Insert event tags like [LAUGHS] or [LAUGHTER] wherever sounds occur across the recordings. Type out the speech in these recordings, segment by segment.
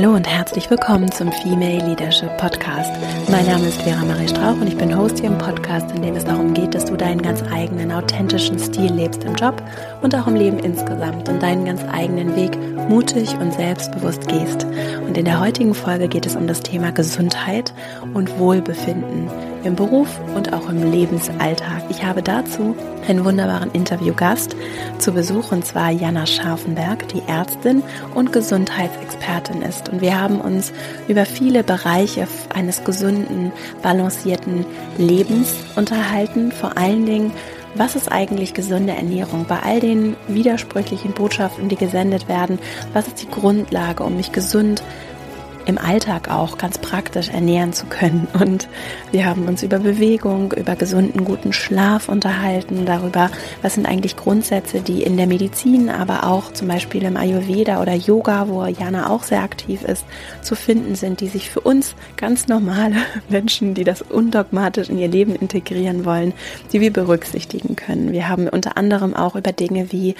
Hallo und herzlich willkommen zum Female Leadership Podcast. Mein Name ist Vera Marie Strauch und ich bin Host hier im Podcast, in dem es darum geht, dass du deinen ganz eigenen, authentischen Stil lebst im Job und auch im Leben insgesamt und deinen ganz eigenen Weg mutig und selbstbewusst gehst. Und in der heutigen Folge geht es um das Thema Gesundheit und Wohlbefinden im Beruf und auch im Lebensalltag. Ich habe dazu einen wunderbaren Interviewgast zu Besuch und zwar Jana Scharfenberg, die Ärztin und Gesundheitsexpertin ist. Und wir haben uns über viele Bereiche eines gesunden, balancierten Lebens unterhalten, vor allen Dingen was ist eigentlich gesunde Ernährung? Bei all den widersprüchlichen Botschaften, die gesendet werden, was ist die Grundlage, um mich gesund im Alltag auch ganz praktisch ernähren zu können. Und wir haben uns über Bewegung, über gesunden, guten Schlaf unterhalten, darüber, was sind eigentlich Grundsätze, die in der Medizin, aber auch zum Beispiel im Ayurveda oder Yoga, wo Jana auch sehr aktiv ist, zu finden sind, die sich für uns ganz normale [LAUGHS] Menschen, die das undogmatisch in ihr Leben integrieren wollen, die wir berücksichtigen können. Wir haben unter anderem auch über Dinge wie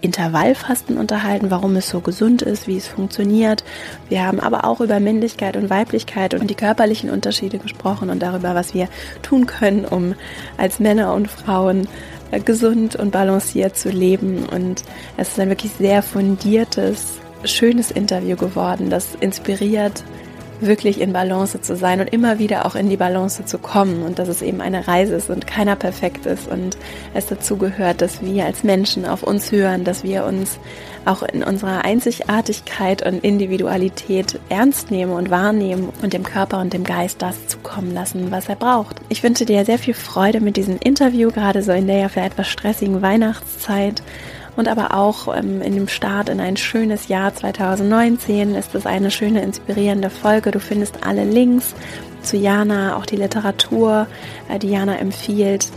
Intervallfasten unterhalten, warum es so gesund ist, wie es funktioniert. Wir haben aber auch über Männlichkeit und Weiblichkeit und die körperlichen Unterschiede gesprochen und darüber, was wir tun können, um als Männer und Frauen äh, gesund und balanciert zu leben. Und es ist ein wirklich sehr fundiertes, schönes Interview geworden, das inspiriert wirklich in Balance zu sein und immer wieder auch in die Balance zu kommen und dass es eben eine Reise ist und keiner perfekt ist und es dazu gehört, dass wir als Menschen auf uns hören, dass wir uns auch in unserer Einzigartigkeit und Individualität ernst nehmen und wahrnehmen und dem Körper und dem Geist das zukommen lassen, was er braucht. Ich wünsche dir sehr viel Freude mit diesem Interview, gerade so in der ja vielleicht etwas stressigen Weihnachtszeit und aber auch ähm, in dem Start in ein schönes Jahr 2019 ist es eine schöne, inspirierende Folge. Du findest alle Links zu Jana, auch die Literatur, äh, die Jana empfiehlt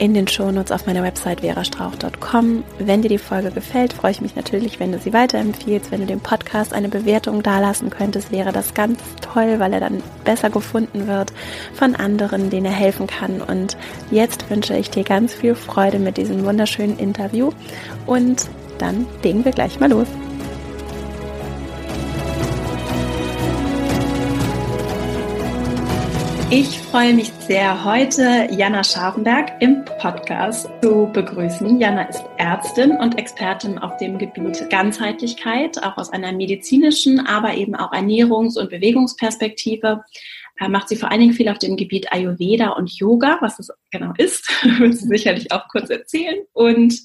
in den Shownotes auf meiner Website verastrauch.com. Wenn dir die Folge gefällt, freue ich mich natürlich, wenn du sie weiterempfiehlst. Wenn du dem Podcast eine Bewertung dalassen könntest, wäre das ganz toll, weil er dann besser gefunden wird von anderen, denen er helfen kann. Und jetzt wünsche ich dir ganz viel Freude mit diesem wunderschönen Interview und dann legen wir gleich mal los. Ich freue mich sehr, heute Jana Scharfenberg im Podcast zu begrüßen. Jana ist Ärztin und Expertin auf dem Gebiet Ganzheitlichkeit, auch aus einer medizinischen, aber eben auch Ernährungs- und Bewegungsperspektive. Äh, macht sie vor allen Dingen viel auf dem Gebiet Ayurveda und Yoga, was das genau ist, [LAUGHS] wird sie sicherlich auch kurz erzählen. Und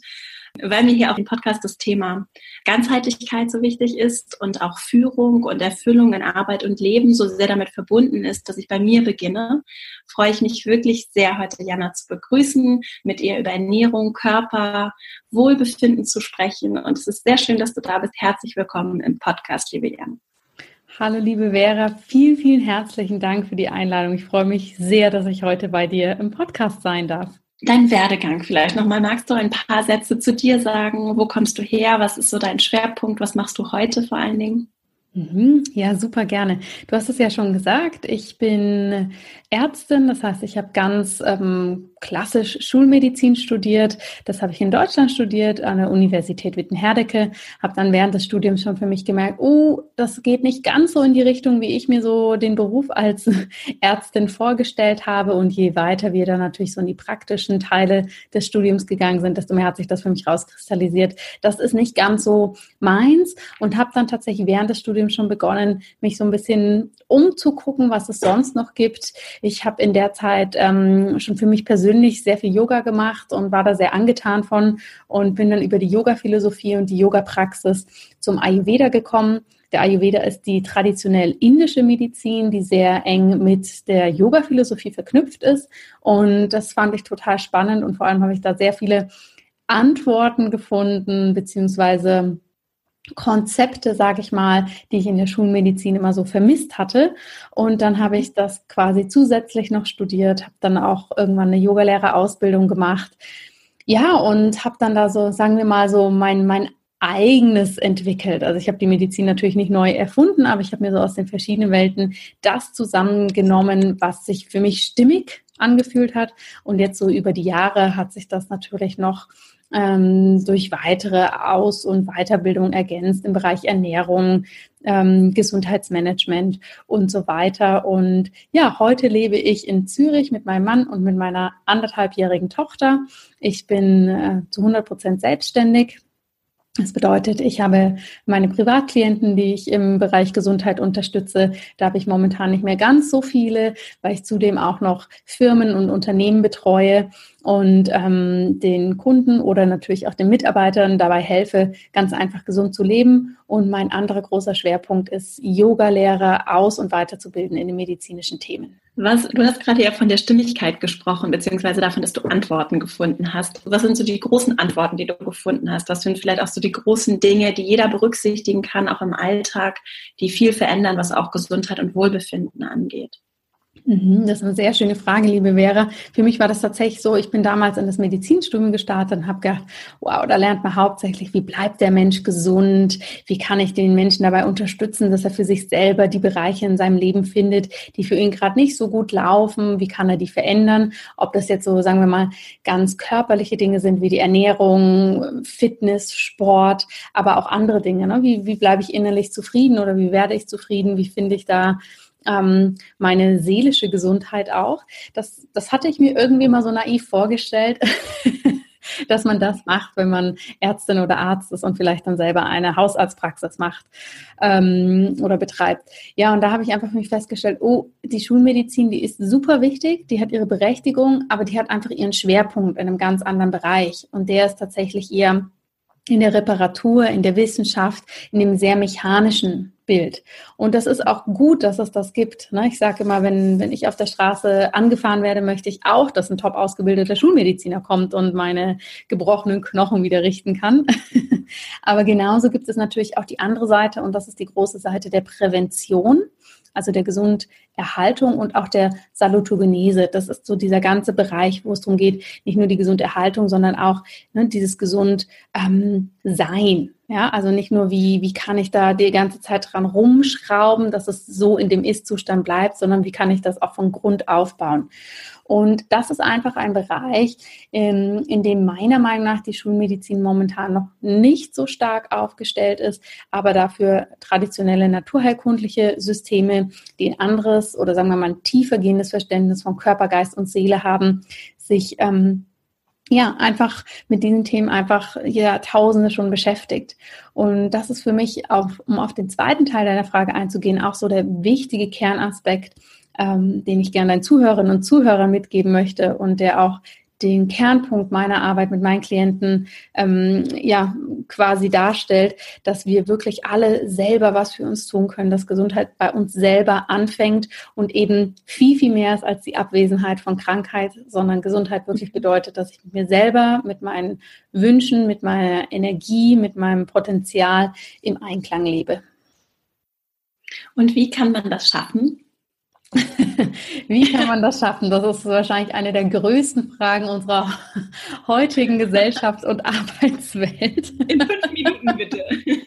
weil mir hier auf dem Podcast das Thema Ganzheitlichkeit so wichtig ist und auch Führung und Erfüllung in Arbeit und Leben so sehr damit verbunden ist, dass ich bei mir beginne, freue ich mich wirklich sehr, heute Jana zu begrüßen, mit ihr über Ernährung, Körper, Wohlbefinden zu sprechen. Und es ist sehr schön, dass du da bist. Herzlich willkommen im Podcast, liebe Jana. Hallo liebe Vera, vielen, vielen herzlichen Dank für die Einladung. Ich freue mich sehr, dass ich heute bei dir im Podcast sein darf dein Werdegang vielleicht nochmal. Magst du ein paar Sätze zu dir sagen? Wo kommst du her? Was ist so dein Schwerpunkt? Was machst du heute vor allen Dingen? Mhm. Ja, super gerne. Du hast es ja schon gesagt, ich bin Ärztin, das heißt, ich habe ganz ähm, klassisch Schulmedizin studiert. Das habe ich in Deutschland studiert, an der Universität Wittenherdecke. Habe dann während des Studiums schon für mich gemerkt, oh, das geht nicht ganz so in die Richtung, wie ich mir so den Beruf als [LAUGHS] Ärztin vorgestellt habe. Und je weiter wir dann natürlich so in die praktischen Teile des Studiums gegangen sind, desto mehr hat sich das für mich rauskristallisiert. Das ist nicht ganz so meins und habe dann tatsächlich während des Studiums schon begonnen, mich so ein bisschen umzugucken, was es sonst noch gibt. Ich habe in der Zeit ähm, schon für mich persönlich sehr viel Yoga gemacht und war da sehr angetan von und bin dann über die Yoga-Philosophie und die Yoga-Praxis zum Ayurveda gekommen. Der Ayurveda ist die traditionell indische Medizin, die sehr eng mit der Yoga-Philosophie verknüpft ist. Und das fand ich total spannend und vor allem habe ich da sehr viele Antworten gefunden, beziehungsweise Konzepte, sage ich mal, die ich in der Schulmedizin immer so vermisst hatte. Und dann habe ich das quasi zusätzlich noch studiert, habe dann auch irgendwann eine Yogalehrerausbildung gemacht. Ja, und habe dann da so, sagen wir mal, so mein, mein eigenes entwickelt. Also ich habe die Medizin natürlich nicht neu erfunden, aber ich habe mir so aus den verschiedenen Welten das zusammengenommen, was sich für mich stimmig angefühlt hat. Und jetzt so über die Jahre hat sich das natürlich noch ähm, durch weitere Aus- und Weiterbildung ergänzt im Bereich Ernährung, ähm, Gesundheitsmanagement und so weiter. Und ja, heute lebe ich in Zürich mit meinem Mann und mit meiner anderthalbjährigen Tochter. Ich bin äh, zu 100 Prozent selbstständig das bedeutet, ich habe meine Privatklienten, die ich im Bereich Gesundheit unterstütze. Da habe ich momentan nicht mehr ganz so viele, weil ich zudem auch noch Firmen und Unternehmen betreue und ähm, den Kunden oder natürlich auch den Mitarbeitern dabei helfe, ganz einfach gesund zu leben. Und mein anderer großer Schwerpunkt ist, Yoga-Lehrer aus- und weiterzubilden in den medizinischen Themen. Was, du hast gerade ja von der Stimmigkeit gesprochen, beziehungsweise davon, dass du Antworten gefunden hast. Was sind so die großen Antworten, die du gefunden hast? Was sind vielleicht auch so die großen Dinge, die jeder berücksichtigen kann, auch im Alltag, die viel verändern, was auch Gesundheit und Wohlbefinden angeht? Mhm, das ist eine sehr schöne Frage, liebe Vera. Für mich war das tatsächlich so, ich bin damals in das Medizinstudium gestartet und habe gedacht, wow, da lernt man hauptsächlich, wie bleibt der Mensch gesund, wie kann ich den Menschen dabei unterstützen, dass er für sich selber die Bereiche in seinem Leben findet, die für ihn gerade nicht so gut laufen, wie kann er die verändern, ob das jetzt so, sagen wir mal, ganz körperliche Dinge sind, wie die Ernährung, Fitness, Sport, aber auch andere Dinge. Ne? Wie, wie bleibe ich innerlich zufrieden oder wie werde ich zufrieden, wie finde ich da ähm, meine seelische Gesundheit auch. Das, das hatte ich mir irgendwie mal so naiv vorgestellt. [LAUGHS] dass man das macht, wenn man Ärztin oder Arzt ist und vielleicht dann selber eine Hausarztpraxis macht ähm, oder betreibt. Ja, und da habe ich einfach für mich festgestellt, oh, die Schulmedizin, die ist super wichtig, die hat ihre Berechtigung, aber die hat einfach ihren Schwerpunkt in einem ganz anderen Bereich. Und der ist tatsächlich eher in der Reparatur, in der Wissenschaft, in dem sehr mechanischen Bild. Und das ist auch gut, dass es das gibt. Ne? Ich sage immer, wenn, wenn ich auf der Straße angefahren werde, möchte ich auch, dass ein top ausgebildeter Schulmediziner kommt und meine gebrochenen Knochen wieder richten kann. [LAUGHS] Aber genauso gibt es natürlich auch die andere Seite und das ist die große Seite der Prävention also der Gesunderhaltung und auch der Salutogenese. Das ist so dieser ganze Bereich, wo es darum geht, nicht nur die Gesunderhaltung, sondern auch ne, dieses gesund ähm, Sein. Ja, also nicht nur wie, wie kann ich da die ganze Zeit dran rumschrauben, dass es so in dem Ist-Zustand bleibt, sondern wie kann ich das auch von Grund aufbauen. Und das ist einfach ein Bereich, in, in dem meiner Meinung nach die Schulmedizin momentan noch nicht so stark aufgestellt ist, aber dafür traditionelle naturheilkundliche Systeme, die ein anderes oder sagen wir mal ein tiefer gehendes Verständnis von Körper, Geist und Seele haben, sich ähm, ja, einfach mit diesen Themen einfach Jahrtausende schon beschäftigt. Und das ist für mich, auch, um auf den zweiten Teil deiner Frage einzugehen, auch so der wichtige Kernaspekt, ähm, den ich gerne deinen Zuhörerinnen und Zuhörern mitgeben möchte und der auch den Kernpunkt meiner Arbeit mit meinen Klienten ähm, ja quasi darstellt, dass wir wirklich alle selber was für uns tun können, dass Gesundheit bei uns selber anfängt und eben viel, viel mehr ist als die Abwesenheit von Krankheit, sondern Gesundheit wirklich bedeutet, dass ich mit mir selber, mit meinen Wünschen, mit meiner Energie, mit meinem Potenzial im Einklang lebe. Und wie kann man das schaffen? [LAUGHS] Wie kann man das schaffen? Das ist wahrscheinlich eine der größten Fragen unserer heutigen Gesellschafts- und Arbeitswelt. In fünf Minuten bitte. [LAUGHS]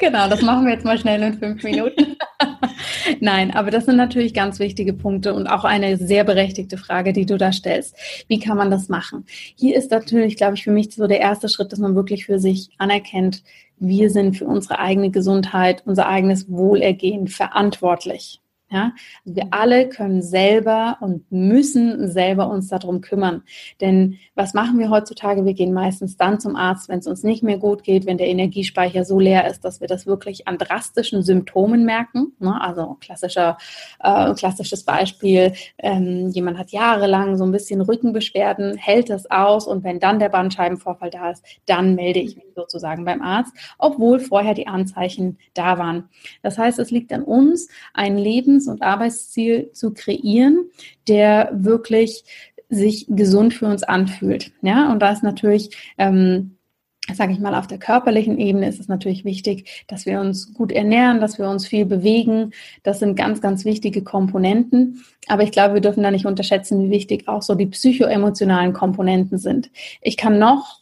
Genau, das machen wir jetzt mal schnell in fünf Minuten. [LAUGHS] Nein, aber das sind natürlich ganz wichtige Punkte und auch eine sehr berechtigte Frage, die du da stellst. Wie kann man das machen? Hier ist natürlich, glaube ich, für mich so der erste Schritt, dass man wirklich für sich anerkennt, wir sind für unsere eigene Gesundheit, unser eigenes Wohlergehen verantwortlich. Ja, also wir alle können selber und müssen selber uns darum kümmern. Denn was machen wir heutzutage? Wir gehen meistens dann zum Arzt, wenn es uns nicht mehr gut geht, wenn der Energiespeicher so leer ist, dass wir das wirklich an drastischen Symptomen merken. Ne? Also klassischer, äh, klassisches Beispiel, ähm, jemand hat jahrelang so ein bisschen Rückenbeschwerden, hält das aus und wenn dann der Bandscheibenvorfall da ist, dann melde ich mich sozusagen beim Arzt, obwohl vorher die Anzeichen da waren. Das heißt, es liegt an uns, ein Leben Lebens- und Arbeitsziel zu kreieren, der wirklich sich gesund für uns anfühlt. Ja, und da ist natürlich, ähm, sage ich mal, auf der körperlichen Ebene ist es natürlich wichtig, dass wir uns gut ernähren, dass wir uns viel bewegen. Das sind ganz, ganz wichtige Komponenten. Aber ich glaube, wir dürfen da nicht unterschätzen, wie wichtig auch so die psychoemotionalen Komponenten sind. Ich kann noch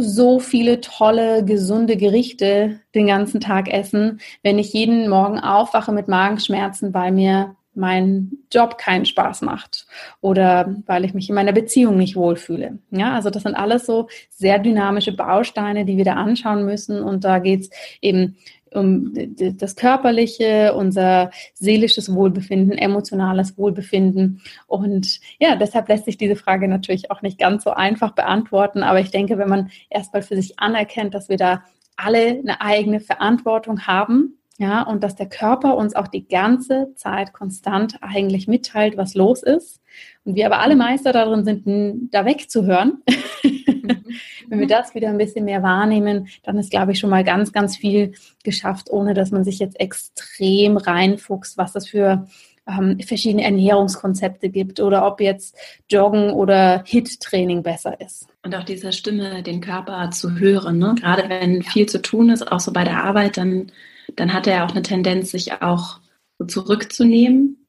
so viele tolle, gesunde Gerichte den ganzen Tag essen, wenn ich jeden Morgen aufwache mit Magenschmerzen, weil mir mein Job keinen Spaß macht oder weil ich mich in meiner Beziehung nicht wohlfühle. Ja, also das sind alles so sehr dynamische Bausteine, die wir da anschauen müssen. Und da geht's eben um das körperliche, unser seelisches Wohlbefinden, emotionales Wohlbefinden. Und ja, deshalb lässt sich diese Frage natürlich auch nicht ganz so einfach beantworten. Aber ich denke, wenn man erstmal für sich anerkennt, dass wir da alle eine eigene Verantwortung haben, ja, und dass der Körper uns auch die ganze Zeit konstant eigentlich mitteilt, was los ist. Und wir aber alle Meister darin sind, da wegzuhören. [LAUGHS] Wenn wir das wieder ein bisschen mehr wahrnehmen, dann ist, glaube ich, schon mal ganz, ganz viel geschafft, ohne dass man sich jetzt extrem reinfuchst, was das für ähm, verschiedene Ernährungskonzepte gibt oder ob jetzt Joggen oder Hit-Training besser ist. Und auch dieser Stimme, den Körper zu hören. Ne? Gerade wenn viel zu tun ist, auch so bei der Arbeit, dann dann hat er auch eine Tendenz, sich auch so zurückzunehmen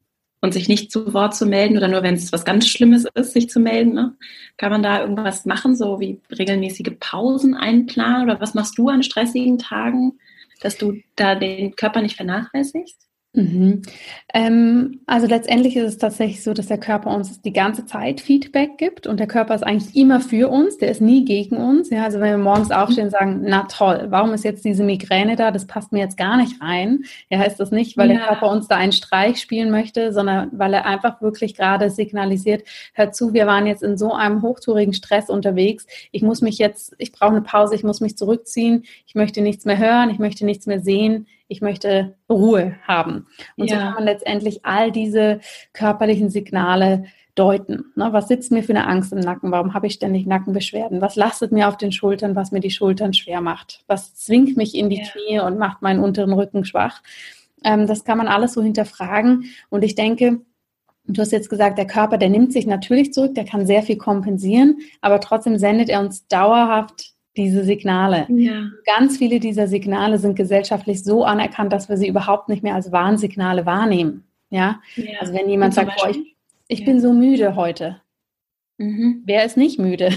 und sich nicht zu Wort zu melden oder nur wenn es was ganz Schlimmes ist, sich zu melden. Ne? Kann man da irgendwas machen, so wie regelmäßige Pausen einplanen oder was machst du an stressigen Tagen, dass du da den Körper nicht vernachlässigst? Mhm. Ähm, also letztendlich ist es tatsächlich so, dass der Körper uns die ganze Zeit Feedback gibt und der Körper ist eigentlich immer für uns, der ist nie gegen uns. Ja, also wenn wir morgens mhm. aufstehen und sagen, na toll, warum ist jetzt diese Migräne da? Das passt mir jetzt gar nicht rein. Ja, heißt das nicht, weil ja. der Körper uns da einen Streich spielen möchte, sondern weil er einfach wirklich gerade signalisiert, hör zu, wir waren jetzt in so einem hochtourigen Stress unterwegs. Ich muss mich jetzt, ich brauche eine Pause, ich muss mich zurückziehen, ich möchte nichts mehr hören, ich möchte nichts mehr sehen ich möchte Ruhe haben. Und ja. so kann man letztendlich all diese körperlichen Signale deuten. Ne, was sitzt mir für eine Angst im Nacken? Warum habe ich ständig Nackenbeschwerden? Was lastet mir auf den Schultern, was mir die Schultern schwer macht? Was zwingt mich in die ja. Knie und macht meinen unteren Rücken schwach? Ähm, das kann man alles so hinterfragen. Und ich denke, Du hast jetzt gesagt, der Körper, der nimmt sich natürlich zurück, der kann sehr viel kompensieren, aber trotzdem sendet er uns dauerhaft diese Signale. Ja. Ganz viele dieser Signale sind gesellschaftlich so anerkannt, dass wir sie überhaupt nicht mehr als Warnsignale wahrnehmen. Ja, ja. also wenn jemand sagt, boah, ich, ich ja. bin so müde heute. Mhm. Wer ist nicht müde?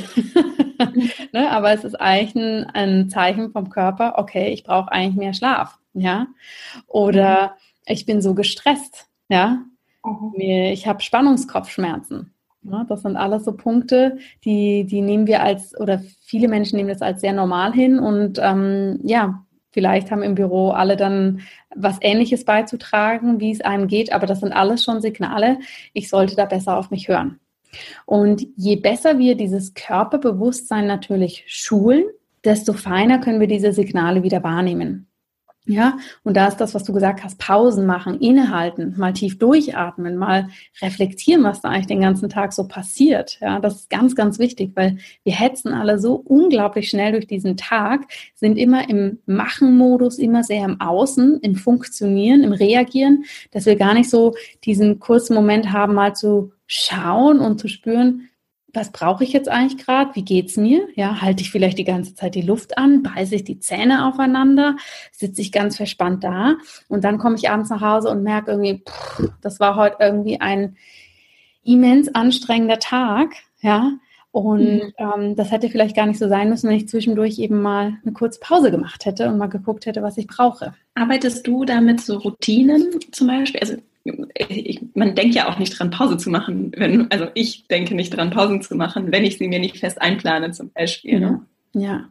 [LAUGHS] ne? Aber es ist eigentlich ein, ein, Zeichen vom Körper, okay, ich brauche eigentlich mehr Schlaf. Ja, oder mhm. ich bin so gestresst. Ja, mhm. ich habe Spannungskopfschmerzen. Ja, das sind alles so Punkte, die, die nehmen wir als, oder viele Menschen nehmen das als sehr normal hin und ähm, ja, vielleicht haben im Büro alle dann was Ähnliches beizutragen, wie es einem geht, aber das sind alles schon Signale, ich sollte da besser auf mich hören. Und je besser wir dieses Körperbewusstsein natürlich schulen, desto feiner können wir diese Signale wieder wahrnehmen. Ja, und da ist das, was du gesagt hast, Pausen machen, innehalten, mal tief durchatmen, mal reflektieren, was da eigentlich den ganzen Tag so passiert. Ja, das ist ganz, ganz wichtig, weil wir hetzen alle so unglaublich schnell durch diesen Tag, sind immer im Machen-Modus, immer sehr im Außen, im Funktionieren, im Reagieren, dass wir gar nicht so diesen kurzen Moment haben, mal zu schauen und zu spüren, was brauche ich jetzt eigentlich gerade? Wie geht's mir? Ja, halte ich vielleicht die ganze Zeit die Luft an, beiße ich die Zähne aufeinander, sitze ich ganz verspannt da und dann komme ich abends nach Hause und merke irgendwie, pff, das war heute irgendwie ein immens anstrengender Tag, ja. Und mhm. ähm, das hätte vielleicht gar nicht so sein müssen, wenn ich zwischendurch eben mal eine kurze Pause gemacht hätte und mal geguckt hätte, was ich brauche. Arbeitest du damit so Routinen zum Beispiel? Also ich, man denkt ja auch nicht dran, Pause zu machen. Wenn, also ich denke nicht dran, Pausen zu machen, wenn ich sie mir nicht fest einplane, zum Beispiel. Ne? Ja.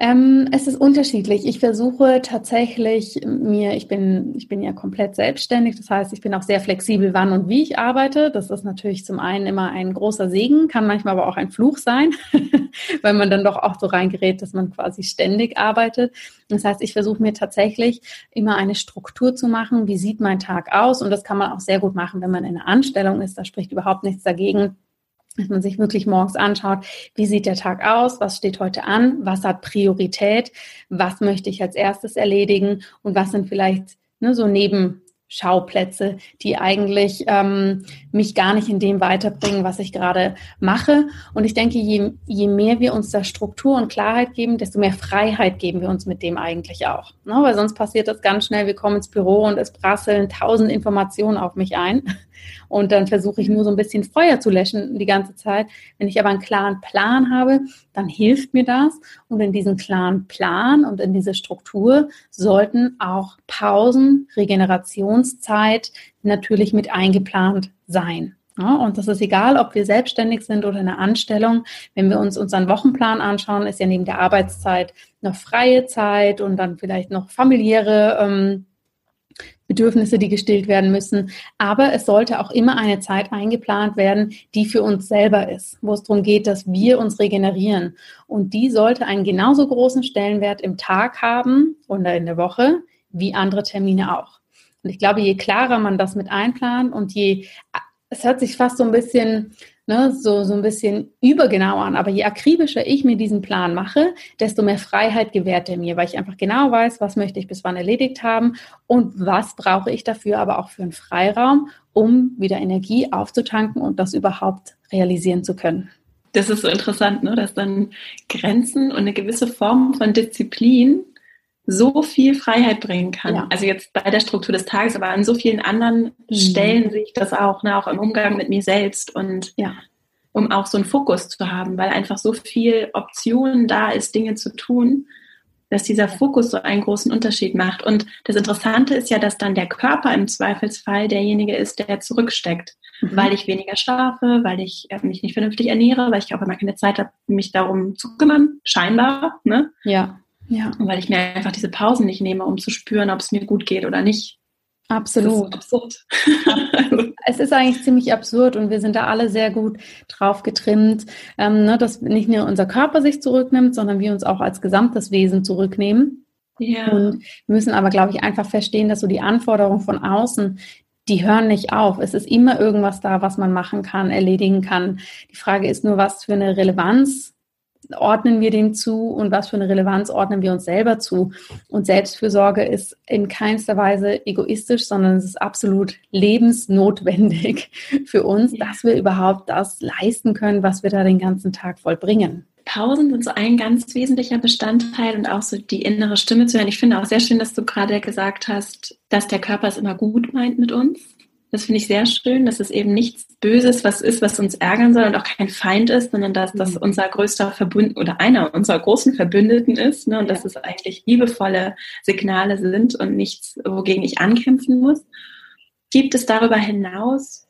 Ähm, es ist unterschiedlich. Ich versuche tatsächlich mir, ich bin, ich bin ja komplett selbstständig, das heißt, ich bin auch sehr flexibel, wann und wie ich arbeite. Das ist natürlich zum einen immer ein großer Segen, kann manchmal aber auch ein Fluch sein, [LAUGHS] weil man dann doch auch so reingerät, dass man quasi ständig arbeitet. Das heißt, ich versuche mir tatsächlich immer eine Struktur zu machen. Wie sieht mein Tag aus? Und das kann man auch sehr gut machen, wenn man in einer Anstellung ist. Da spricht überhaupt nichts dagegen dass man sich wirklich morgens anschaut, wie sieht der Tag aus, was steht heute an, was hat Priorität, was möchte ich als erstes erledigen und was sind vielleicht ne, so Nebenschauplätze, die eigentlich ähm, mich gar nicht in dem weiterbringen, was ich gerade mache. Und ich denke, je, je mehr wir uns da Struktur und Klarheit geben, desto mehr Freiheit geben wir uns mit dem eigentlich auch. Ne? Weil sonst passiert das ganz schnell, wir kommen ins Büro und es prasseln tausend Informationen auf mich ein. Und dann versuche ich nur so ein bisschen Feuer zu löschen die ganze Zeit. Wenn ich aber einen klaren Plan habe, dann hilft mir das. Und in diesen klaren Plan und in diese Struktur sollten auch Pausen, Regenerationszeit natürlich mit eingeplant sein. Ja, und das ist egal, ob wir selbstständig sind oder in einer Anstellung. Wenn wir uns unseren Wochenplan anschauen, ist ja neben der Arbeitszeit noch freie Zeit und dann vielleicht noch familiäre ähm, Bedürfnisse, die gestillt werden müssen. Aber es sollte auch immer eine Zeit eingeplant werden, die für uns selber ist, wo es darum geht, dass wir uns regenerieren. Und die sollte einen genauso großen Stellenwert im Tag haben oder in der Woche wie andere Termine auch. Und ich glaube, je klarer man das mit einplant und je es hört sich fast so ein bisschen, ne, so, so ein bisschen übergenau an, aber je akribischer ich mir diesen Plan mache, desto mehr Freiheit gewährt er mir, weil ich einfach genau weiß, was möchte ich bis wann erledigt haben und was brauche ich dafür aber auch für einen Freiraum, um wieder Energie aufzutanken und das überhaupt realisieren zu können. Das ist so interessant, ne? dass dann Grenzen und eine gewisse Form von Disziplin so viel Freiheit bringen kann. Ja. Also jetzt bei der Struktur des Tages, aber an so vielen anderen mhm. Stellen sehe ich das auch, ne, auch im Umgang mit mir selbst und ja. um auch so einen Fokus zu haben, weil einfach so viel Optionen da ist, Dinge zu tun, dass dieser Fokus so einen großen Unterschied macht. Und das Interessante ist ja, dass dann der Körper im Zweifelsfall derjenige ist, der zurücksteckt, mhm. weil ich weniger schlafe, weil ich äh, mich nicht vernünftig ernähre, weil ich auch immer keine Zeit habe, mich darum zu kümmern, scheinbar. Ne? Ja. Ja. Weil ich mir einfach diese Pausen nicht nehme, um zu spüren, ob es mir gut geht oder nicht. Absolut. Absurd. [LAUGHS] [LAUGHS] es ist eigentlich ziemlich absurd und wir sind da alle sehr gut drauf getrimmt, ähm, ne, dass nicht nur unser Körper sich zurücknimmt, sondern wir uns auch als gesamtes Wesen zurücknehmen. Ja. Und müssen aber, glaube ich, einfach verstehen, dass so die Anforderungen von außen, die hören nicht auf. Es ist immer irgendwas da, was man machen kann, erledigen kann. Die Frage ist nur, was für eine Relevanz ordnen wir dem zu und was für eine Relevanz ordnen wir uns selber zu. Und Selbstfürsorge ist in keinster Weise egoistisch, sondern es ist absolut lebensnotwendig [LAUGHS] für uns, ja. dass wir überhaupt das leisten können, was wir da den ganzen Tag vollbringen. Pausen sind so ein ganz wesentlicher Bestandteil und auch so die innere Stimme zu hören. Ich finde auch sehr schön, dass du gerade gesagt hast, dass der Körper es immer gut meint mit uns. Das finde ich sehr schön, dass es eben nichts Böses, was ist, was uns ärgern soll und auch kein Feind ist, sondern dass das mhm. unser größter Verbündeten oder einer unserer großen Verbündeten ist ne, und ja. dass es eigentlich liebevolle Signale sind und nichts, wogegen ich ankämpfen muss. Gibt es darüber hinaus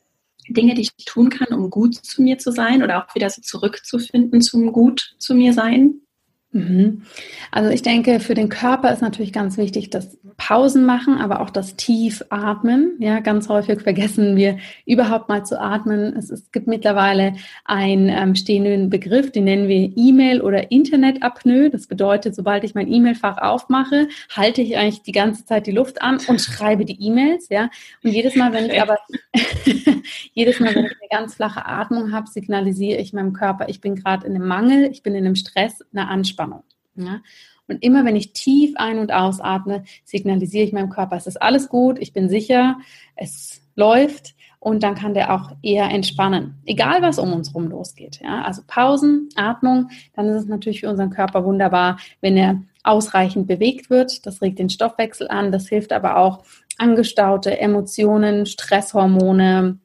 Dinge, die ich tun kann, um gut zu mir zu sein oder auch wieder so zurückzufinden zum Gut zu mir sein? Mhm. Also ich denke, für den Körper ist natürlich ganz wichtig, das Pausen machen, aber auch das Tiefatmen. Ja, ganz häufig vergessen wir überhaupt mal zu atmen. Es, es gibt mittlerweile einen ähm, stehenden Begriff, den nennen wir E-Mail oder Internetapnoe. Das bedeutet, sobald ich mein E-Mail-Fach aufmache, halte ich eigentlich die ganze Zeit die Luft an und schreibe die E-Mails. Ja, und jedes Mal, wenn ich aber [LAUGHS] jedes Mal, wenn ich ganz flache Atmung habe, signalisiere ich meinem Körper, ich bin gerade in einem Mangel, ich bin in einem Stress, einer Anspannung. Ja? Und immer wenn ich tief ein- und ausatme, signalisiere ich meinem Körper, es ist alles gut, ich bin sicher, es läuft und dann kann der auch eher entspannen, egal was um uns herum losgeht. Ja? Also Pausen, Atmung, dann ist es natürlich für unseren Körper wunderbar, wenn er ausreichend bewegt wird. Das regt den Stoffwechsel an, das hilft aber auch angestaute Emotionen, Stresshormone,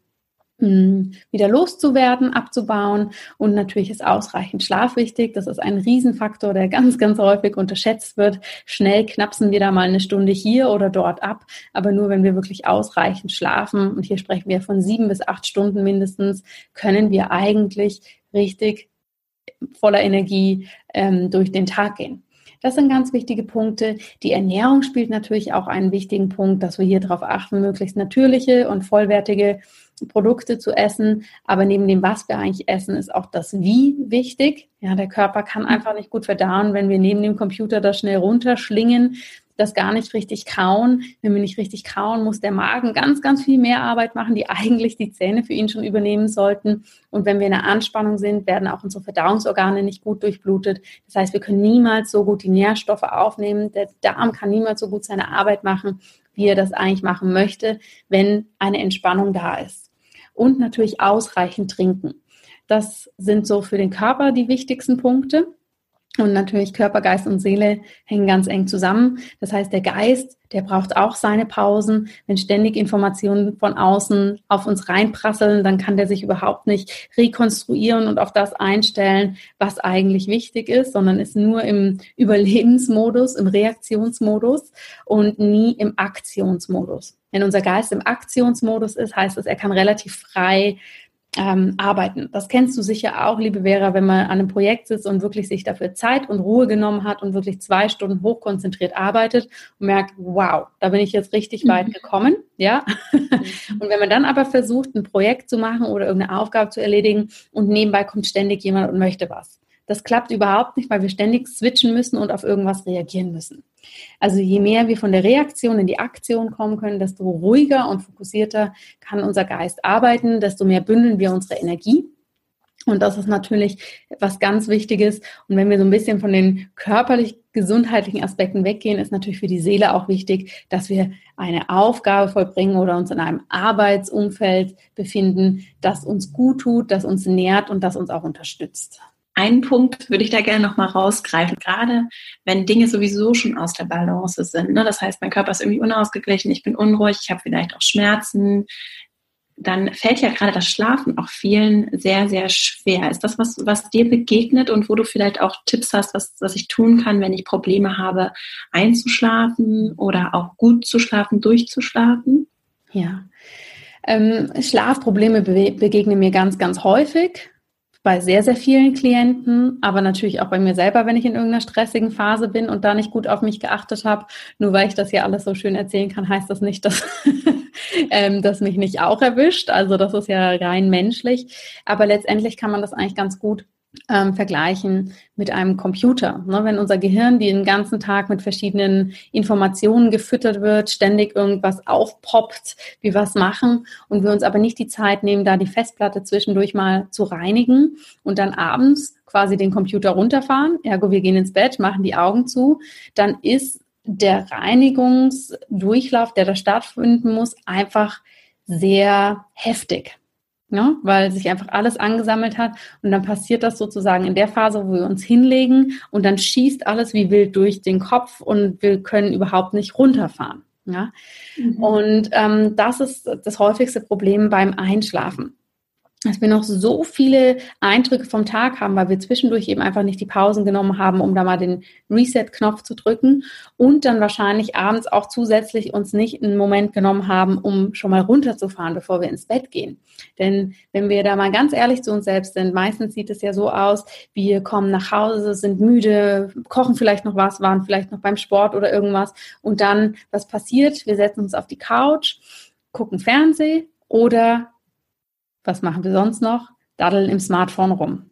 wieder loszuwerden, abzubauen. Und natürlich ist ausreichend Schlaf wichtig. Das ist ein Riesenfaktor, der ganz, ganz häufig unterschätzt wird. Schnell knapsen wir da mal eine Stunde hier oder dort ab. Aber nur wenn wir wirklich ausreichend schlafen, und hier sprechen wir von sieben bis acht Stunden mindestens, können wir eigentlich richtig voller Energie ähm, durch den Tag gehen. Das sind ganz wichtige Punkte. Die Ernährung spielt natürlich auch einen wichtigen Punkt, dass wir hier darauf achten, möglichst natürliche und vollwertige Produkte zu essen. Aber neben dem, was wir eigentlich essen, ist auch das Wie wichtig. Ja, der Körper kann einfach nicht gut verdauen, wenn wir neben dem Computer das schnell runterschlingen, das gar nicht richtig kauen. Wenn wir nicht richtig kauen, muss der Magen ganz, ganz viel mehr Arbeit machen, die [LAUGHS] eigentlich die Zähne für ihn schon übernehmen sollten. Und wenn wir in einer Anspannung sind, werden auch unsere Verdauungsorgane nicht gut durchblutet. Das heißt, wir können niemals so gut die Nährstoffe aufnehmen. Der Darm kann niemals so gut seine Arbeit machen, wie er das eigentlich machen möchte, wenn eine Entspannung da ist und natürlich ausreichend trinken. Das sind so für den Körper die wichtigsten Punkte. Und natürlich Körper, Geist und Seele hängen ganz eng zusammen. Das heißt, der Geist, der braucht auch seine Pausen. Wenn ständig Informationen von außen auf uns reinprasseln, dann kann der sich überhaupt nicht rekonstruieren und auf das einstellen, was eigentlich wichtig ist, sondern ist nur im Überlebensmodus, im Reaktionsmodus und nie im Aktionsmodus. Wenn unser Geist im Aktionsmodus ist, heißt das, er kann relativ frei ähm, arbeiten. Das kennst du sicher auch, liebe Vera, wenn man an einem Projekt sitzt und wirklich sich dafür Zeit und Ruhe genommen hat und wirklich zwei Stunden hochkonzentriert arbeitet und merkt, wow, da bin ich jetzt richtig mhm. weit gekommen, ja. Mhm. [LAUGHS] und wenn man dann aber versucht, ein Projekt zu machen oder irgendeine Aufgabe zu erledigen und nebenbei kommt ständig jemand und möchte was, das klappt überhaupt nicht, weil wir ständig switchen müssen und auf irgendwas reagieren müssen. Also je mehr wir von der Reaktion in die Aktion kommen können, desto ruhiger und fokussierter kann unser Geist arbeiten, desto mehr bündeln wir unsere Energie. Und das ist natürlich was ganz Wichtiges. Und wenn wir so ein bisschen von den körperlich gesundheitlichen Aspekten weggehen, ist natürlich für die Seele auch wichtig, dass wir eine Aufgabe vollbringen oder uns in einem Arbeitsumfeld befinden, das uns gut tut, das uns nährt und das uns auch unterstützt. Einen Punkt würde ich da gerne nochmal rausgreifen, gerade wenn Dinge sowieso schon aus der Balance sind. Ne? Das heißt, mein Körper ist irgendwie unausgeglichen, ich bin unruhig, ich habe vielleicht auch Schmerzen. Dann fällt ja gerade das Schlafen auch vielen sehr, sehr schwer. Ist das was, was dir begegnet und wo du vielleicht auch Tipps hast, was, was ich tun kann, wenn ich Probleme habe, einzuschlafen oder auch gut zu schlafen, durchzuschlafen? Ja. Ähm, Schlafprobleme be begegnen mir ganz, ganz häufig bei sehr, sehr vielen Klienten, aber natürlich auch bei mir selber, wenn ich in irgendeiner stressigen Phase bin und da nicht gut auf mich geachtet habe. Nur weil ich das hier alles so schön erzählen kann, heißt das nicht, dass [LAUGHS] ähm, das mich nicht auch erwischt. Also das ist ja rein menschlich. Aber letztendlich kann man das eigentlich ganz gut ähm, vergleichen mit einem Computer. Ne? Wenn unser Gehirn den ganzen Tag mit verschiedenen Informationen gefüttert wird, ständig irgendwas aufpoppt, wie was machen und wir uns aber nicht die Zeit nehmen, da die Festplatte zwischendurch mal zu reinigen und dann abends quasi den Computer runterfahren, ergo wir gehen ins Bett, machen die Augen zu, dann ist der Reinigungsdurchlauf, der da stattfinden muss, einfach sehr heftig ne? weil sich einfach alles angesammelt hat und dann passiert das sozusagen in der Phase, wo wir uns hinlegen und dann schießt alles wie wild durch den Kopf und wir können überhaupt nicht runterfahren. Ja? Mhm. Und ähm, das ist das häufigste Problem beim Einschlafen dass wir noch so viele Eindrücke vom Tag haben, weil wir zwischendurch eben einfach nicht die Pausen genommen haben, um da mal den Reset-Knopf zu drücken und dann wahrscheinlich abends auch zusätzlich uns nicht einen Moment genommen haben, um schon mal runterzufahren, bevor wir ins Bett gehen. Denn wenn wir da mal ganz ehrlich zu uns selbst sind, meistens sieht es ja so aus, wir kommen nach Hause, sind müde, kochen vielleicht noch was, waren vielleicht noch beim Sport oder irgendwas und dann, was passiert? Wir setzen uns auf die Couch, gucken Fernsehen oder was machen wir sonst noch? Daddeln im Smartphone rum.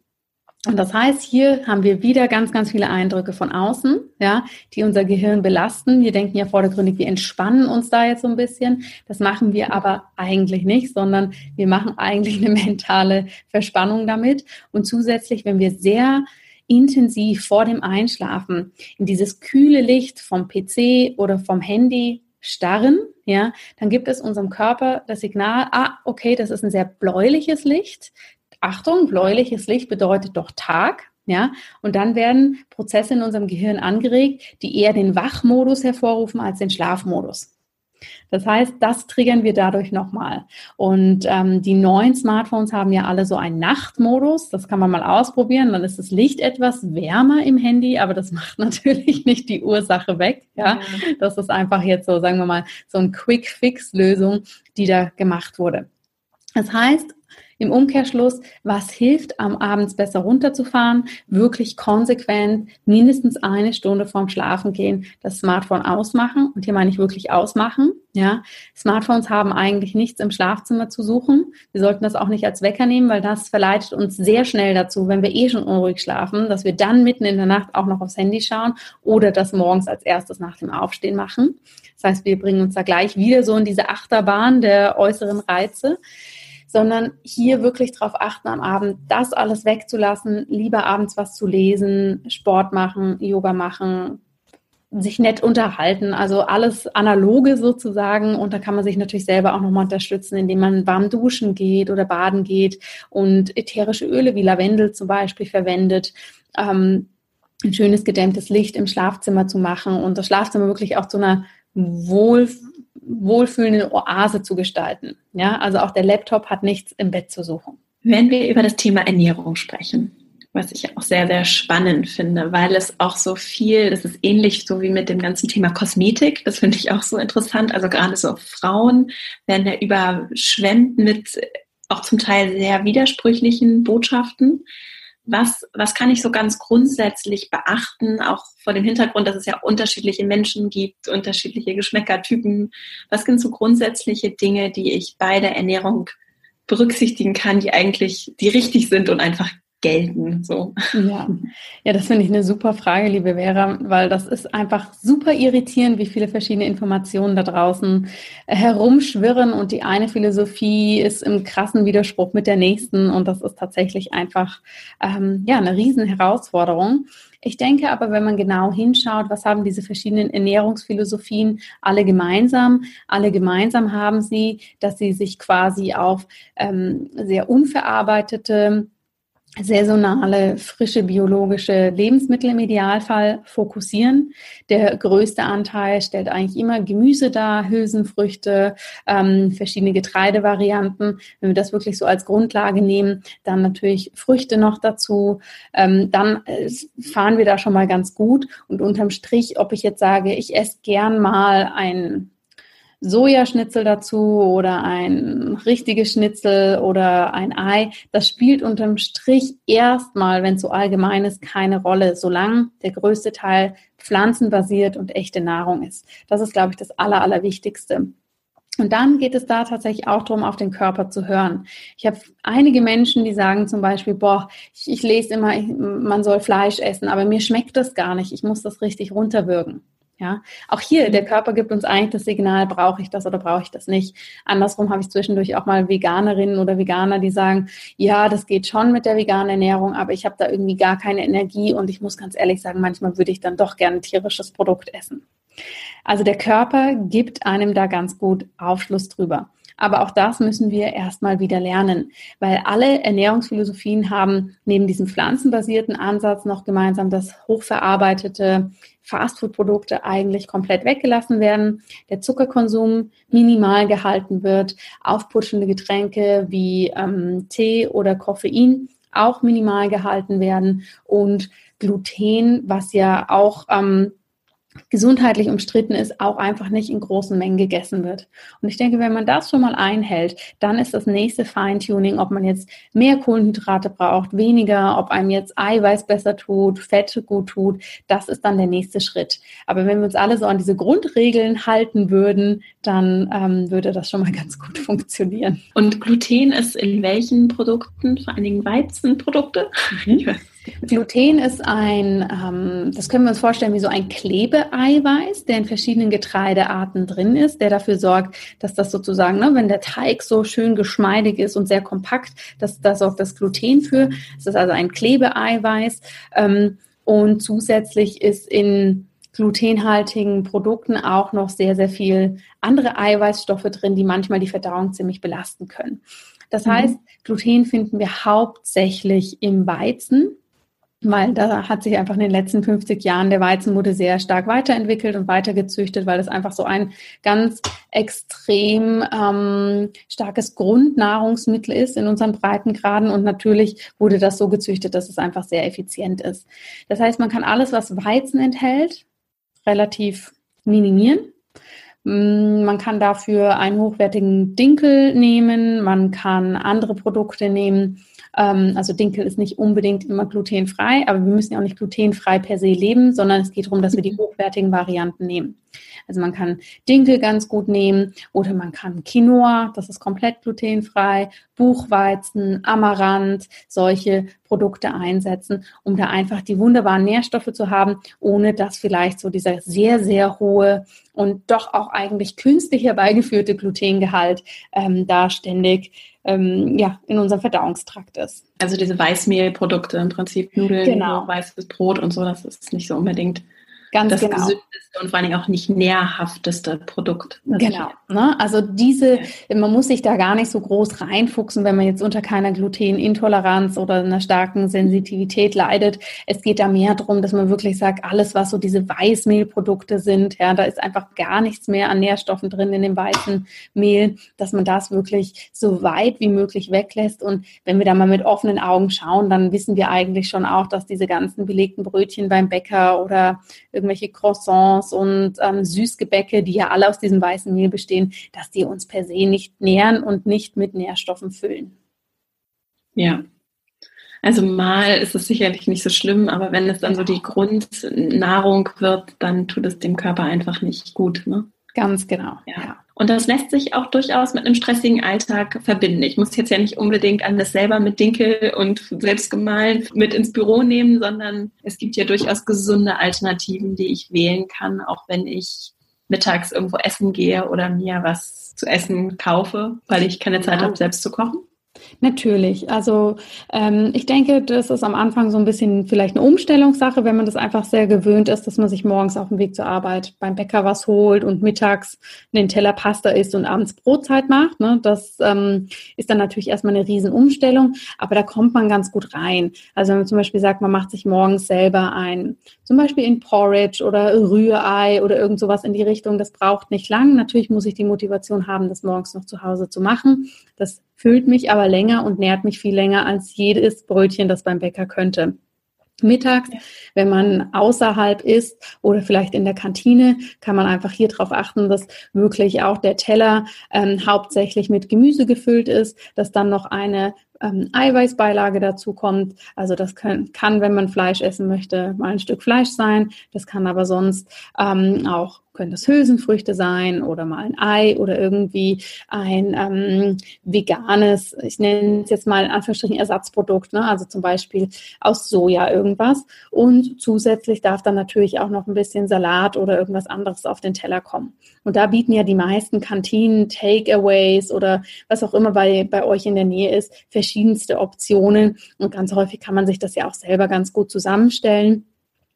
Und das heißt, hier haben wir wieder ganz, ganz viele Eindrücke von außen, ja, die unser Gehirn belasten. Wir denken ja vordergründig, wir entspannen uns da jetzt so ein bisschen. Das machen wir aber eigentlich nicht, sondern wir machen eigentlich eine [LAUGHS] mentale Verspannung damit. Und zusätzlich, wenn wir sehr intensiv vor dem Einschlafen in dieses kühle Licht vom PC oder vom Handy starren, ja, dann gibt es unserem Körper das Signal, ah, okay, das ist ein sehr bläuliches Licht. Achtung, bläuliches Licht bedeutet doch Tag. Ja, und dann werden Prozesse in unserem Gehirn angeregt, die eher den Wachmodus hervorrufen als den Schlafmodus. Das heißt, das triggern wir dadurch nochmal. Und ähm, die neuen Smartphones haben ja alle so einen Nachtmodus. Das kann man mal ausprobieren. Dann ist das Licht etwas wärmer im Handy, aber das [LAUGHS] macht natürlich nicht die Ursache weg. Ja, das ist einfach jetzt so, sagen wir mal, so ein Quick-Fix-Lösung, die da gemacht wurde. Das heißt, im Umkehrschluss, was hilft, am Abends besser runterzufahren? Wirklich konsequent mindestens eine Stunde vorm Schlafengehen das Smartphone ausmachen. Und hier meine ich wirklich ausmachen. Ja, Smartphones haben eigentlich nichts im Schlafzimmer zu suchen. Wir sollten das auch nicht als Wecker nehmen, weil das verleitet uns sehr schnell dazu, wenn wir eh schon unruhig schlafen, dass wir dann mitten in der Nacht auch noch aufs Handy schauen oder das morgens als erstes nach dem Aufstehen machen. Das heißt, wir bringen uns da gleich wieder so in diese Achterbahn der äußeren Reize sondern hier wirklich darauf achten, am Abend das alles wegzulassen, lieber abends was zu lesen, Sport machen, Yoga machen, sich nett unterhalten, also alles analoge sozusagen. Und da kann man sich natürlich selber auch nochmal unterstützen, indem man warm duschen geht oder baden geht und ätherische Öle wie Lavendel zum Beispiel verwendet. Ähm, ein schönes gedämmtes Licht im Schlafzimmer zu machen und das Schlafzimmer wirklich auch zu einer wohl, wohlfühlenden Oase zu gestalten. Ja, also auch der Laptop hat nichts im Bett zu suchen. Wenn wir über das Thema Ernährung sprechen, was ich auch sehr, sehr spannend finde, weil es auch so viel, das ist ähnlich so wie mit dem ganzen Thema Kosmetik, das finde ich auch so interessant. Also gerade so Frauen werden ja überschwemmt mit auch zum Teil sehr widersprüchlichen Botschaften. Was, was kann ich so ganz grundsätzlich beachten, auch vor dem Hintergrund, dass es ja unterschiedliche Menschen gibt, unterschiedliche Geschmäckertypen? Was sind so grundsätzliche Dinge, die ich bei der Ernährung berücksichtigen kann, die eigentlich, die richtig sind und einfach gelten. So. Ja. ja, das finde ich eine super Frage, liebe Vera, weil das ist einfach super irritierend, wie viele verschiedene Informationen da draußen herumschwirren und die eine Philosophie ist im krassen Widerspruch mit der nächsten und das ist tatsächlich einfach ähm, ja eine riesen Herausforderung. Ich denke aber, wenn man genau hinschaut, was haben diese verschiedenen Ernährungsphilosophien alle gemeinsam? Alle gemeinsam haben sie, dass sie sich quasi auf ähm, sehr unverarbeitete saisonale, frische biologische Lebensmittel im Idealfall fokussieren. Der größte Anteil stellt eigentlich immer Gemüse dar, Hülsenfrüchte, ähm, verschiedene Getreidevarianten. Wenn wir das wirklich so als Grundlage nehmen, dann natürlich Früchte noch dazu. Ähm, dann äh, fahren wir da schon mal ganz gut. Und unterm Strich, ob ich jetzt sage, ich esse gern mal ein Sojaschnitzel dazu oder ein richtiges Schnitzel oder ein Ei, das spielt unterm Strich erstmal, wenn es so allgemein ist, keine Rolle, solange der größte Teil pflanzenbasiert und echte Nahrung ist. Das ist, glaube ich, das Aller, Allerwichtigste. Und dann geht es da tatsächlich auch darum, auf den Körper zu hören. Ich habe einige Menschen, die sagen zum Beispiel, boah, ich, ich lese immer, man soll Fleisch essen, aber mir schmeckt das gar nicht. Ich muss das richtig runterwürgen. Ja, auch hier, der. Körper gibt uns eigentlich das Signal, brauche ich das oder brauche ich das nicht. Andersrum habe ich zwischendurch auch mal Veganerinnen oder Veganer, die sagen, ja, das geht schon mit der veganen Ernährung, aber ich habe da irgendwie gar keine Energie und ich muss ganz ehrlich sagen, manchmal würde ich dann doch gerne ein tierisches Produkt essen. Also der Körper gibt einem da ganz gut Aufschluss drüber. Aber auch das müssen wir erstmal wieder lernen, weil alle Ernährungsphilosophien haben neben diesem pflanzenbasierten Ansatz noch gemeinsam, dass hochverarbeitete Fastfood-Produkte eigentlich komplett weggelassen werden, der Zuckerkonsum minimal gehalten wird, aufputschende Getränke wie ähm, Tee oder Koffein auch minimal gehalten werden und Gluten, was ja auch ähm, gesundheitlich umstritten ist, auch einfach nicht in großen Mengen gegessen wird. Und ich denke, wenn man das schon mal einhält, dann ist das nächste Feintuning, ob man jetzt mehr Kohlenhydrate braucht, weniger, ob einem jetzt Eiweiß besser tut, Fette gut tut, das ist dann der nächste Schritt. Aber wenn wir uns alle so an diese Grundregeln halten würden, dann ähm, würde das schon mal [LAUGHS] ganz gut funktionieren. Und Gluten ist in welchen Produkten, vor allen Dingen Weizenprodukte? Mhm. Gluten ist ein, ähm, das können wir uns vorstellen, wie so ein Klebeeiweiß, der in verschiedenen Getreidearten drin ist, der dafür sorgt, dass das sozusagen, ne, wenn der Teig so schön geschmeidig ist und sehr kompakt, dass da sorgt das Gluten für. Es ist also ein Klebeeiweiß. Ähm, und zusätzlich ist in glutenhaltigen Produkten auch noch sehr, sehr viel andere Eiweißstoffe drin, die manchmal die Verdauung ziemlich belasten können. Das mhm. heißt, Gluten finden wir hauptsächlich im Weizen weil da hat sich einfach in den letzten 50 Jahren der Weizenmode sehr stark weiterentwickelt und weitergezüchtet, weil es einfach so ein ganz extrem ähm, starkes Grundnahrungsmittel ist in unseren Breitengraden und natürlich wurde das so gezüchtet, dass es einfach sehr effizient ist. Das heißt, man kann alles, was Weizen enthält, relativ minimieren. Mm, man kann dafür einen hochwertigen Dinkel nehmen, man kann andere Produkte nehmen, ähm, also Dinkel ist nicht unbedingt immer glutenfrei, aber wir müssen ja auch nicht glutenfrei per se leben, sondern es geht darum, dass wir die mhm. hochwertigen Varianten nehmen. Also man kann Dinkel ganz gut nehmen oder man kann Quinoa, das ist komplett glutenfrei, Buchweizen, Amaranth, solche Produkte einsetzen, um da einfach die wunderbaren Nährstoffe zu haben, ohne dass vielleicht so dieser sehr, sehr hohe und doch auch eigentlich künstlich herbeigeführte Glutengehalt ähm, da ständig ähm, ja, in unserem Verdauungstrakt ist. Also diese Weißmehlprodukte im Prinzip, Nudeln, genau. weißes Brot und so, das ist nicht so unbedingt Ganz das genau. gesündeste und vor allem auch nicht nährhafteste Produkt. Genau. Ne? Also diese, man muss sich da gar nicht so groß reinfuchsen, wenn man jetzt unter keiner Glutenintoleranz oder einer starken Sensitivität leidet. Es geht da mehr darum, dass man wirklich sagt, alles, was so diese Weißmehlprodukte sind, ja, da ist einfach gar nichts mehr an Nährstoffen drin in dem weißen Mehl, dass man das wirklich so weit wie möglich weglässt. Und wenn wir da mal mit offenen Augen schauen, dann wissen wir eigentlich schon auch, dass diese ganzen belegten Brötchen beim Bäcker oder irgendwelche Croissants und ähm, Süßgebäcke, die ja alle aus diesem weißen Mehl bestehen, dass die uns per se nicht nähren und nicht mit Nährstoffen füllen. Ja. Also mal ist es sicherlich nicht so schlimm, aber wenn es dann so die Grundnahrung wird, dann tut es dem Körper einfach nicht gut. Ne? Ganz genau. Ja. Und das lässt sich auch durchaus mit einem stressigen Alltag verbinden. Ich muss jetzt ja nicht unbedingt alles selber mit Dinkel und selbst gemahlen mit ins Büro nehmen, sondern es gibt ja durchaus gesunde Alternativen, die ich wählen kann, auch wenn ich mittags irgendwo essen gehe oder mir was zu essen kaufe, weil ich keine Zeit ja. habe, selbst zu kochen. Natürlich. Also ähm, ich denke, das ist am Anfang so ein bisschen vielleicht eine Umstellungssache, wenn man das einfach sehr gewöhnt ist, dass man sich morgens auf dem Weg zur Arbeit beim Bäcker was holt und mittags den Teller Pasta isst und abends Brotzeit macht. Ne? Das ähm, ist dann natürlich erstmal eine Riesenumstellung, aber da kommt man ganz gut rein. Also wenn man zum Beispiel sagt, man macht sich morgens selber ein, zum Beispiel in Porridge oder Rührei oder irgend sowas in die Richtung, das braucht nicht lang. Natürlich muss ich die Motivation haben, das morgens noch zu Hause zu machen. Das füllt mich aber länger und nährt mich viel länger als jedes Brötchen, das beim Bäcker könnte. Mittags, wenn man außerhalb ist oder vielleicht in der Kantine, kann man einfach hier darauf achten, dass wirklich auch der Teller ähm, hauptsächlich mit Gemüse gefüllt ist, dass dann noch eine ähm, Eiweißbeilage dazu kommt. Also das können, kann, wenn man Fleisch essen möchte, mal ein Stück Fleisch sein. Das kann aber sonst ähm, auch können das Hülsenfrüchte sein oder mal ein Ei oder irgendwie ein ähm, veganes, ich nenne es jetzt mal in Anführungsstrichen Ersatzprodukt, ne? also zum Beispiel aus Soja irgendwas. Und zusätzlich darf dann natürlich auch noch ein bisschen Salat oder irgendwas anderes auf den Teller kommen. Und da bieten ja die meisten Kantinen, Takeaways oder was auch immer bei, bei euch in der Nähe ist, verschiedenste Optionen. Und ganz häufig kann man sich das ja auch selber ganz gut zusammenstellen.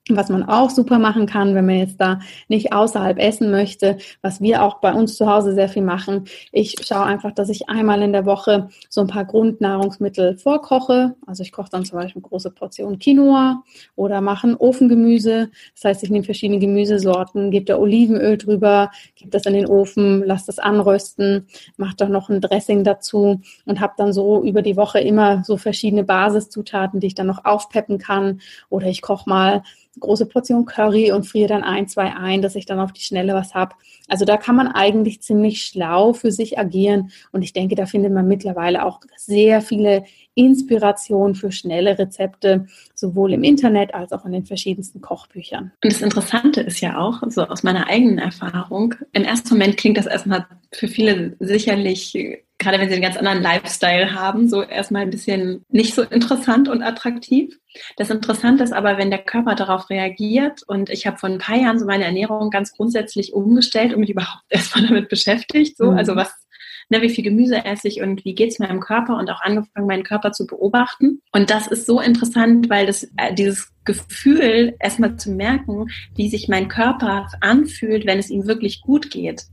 Was man auch super machen kann, wenn man jetzt da nicht außerhalb essen möchte, was wir auch bei uns zu Hause sehr viel machen. Ich schaue einfach, dass ich einmal in der Woche so ein paar Grundnahrungsmittel vorkoche. Also ich koche dann zum Beispiel große Portion Quinoa oder mache ein Ofengemüse. Das heißt, ich nehme verschiedene Gemüsesorten, gebe da Olivenöl drüber, gebe das in den Ofen, lasse das anrösten, mache da noch ein Dressing dazu und habe dann so über die Woche immer so verschiedene Basiszutaten, die ich dann noch aufpeppen kann. Oder ich koche mal große Portion Curry und friere dann ein, zwei ein, dass ich dann auf die Schnelle was habe. Also da kann man eigentlich ziemlich schlau für sich agieren und ich denke, da findet man mittlerweile auch sehr viele Inspirationen für schnelle Rezepte, sowohl im Internet als auch in den verschiedensten Kochbüchern. Und das Interessante ist ja auch, so aus meiner eigenen Erfahrung, im ersten Moment klingt das erstmal für viele sicherlich gerade wenn sie einen ganz anderen Lifestyle haben, so erstmal ein bisschen nicht so interessant und attraktiv. Das Interessante ist aber, wenn der Körper darauf reagiert und ich habe vor ein paar Jahren so meine Ernährung ganz grundsätzlich umgestellt und mich [LAUGHS] überhaupt erstmal damit beschäftigt, so, mhm. also was ne, wie viel Gemüse esse ich und wie geht's meinem Körper und auch angefangen, meinen Körper zu beobachten. Und das ist so interessant, weil das äh, dieses Gefühl erstmal zu merken, wie sich mein Körper anfühlt, wenn es ihm wirklich gut geht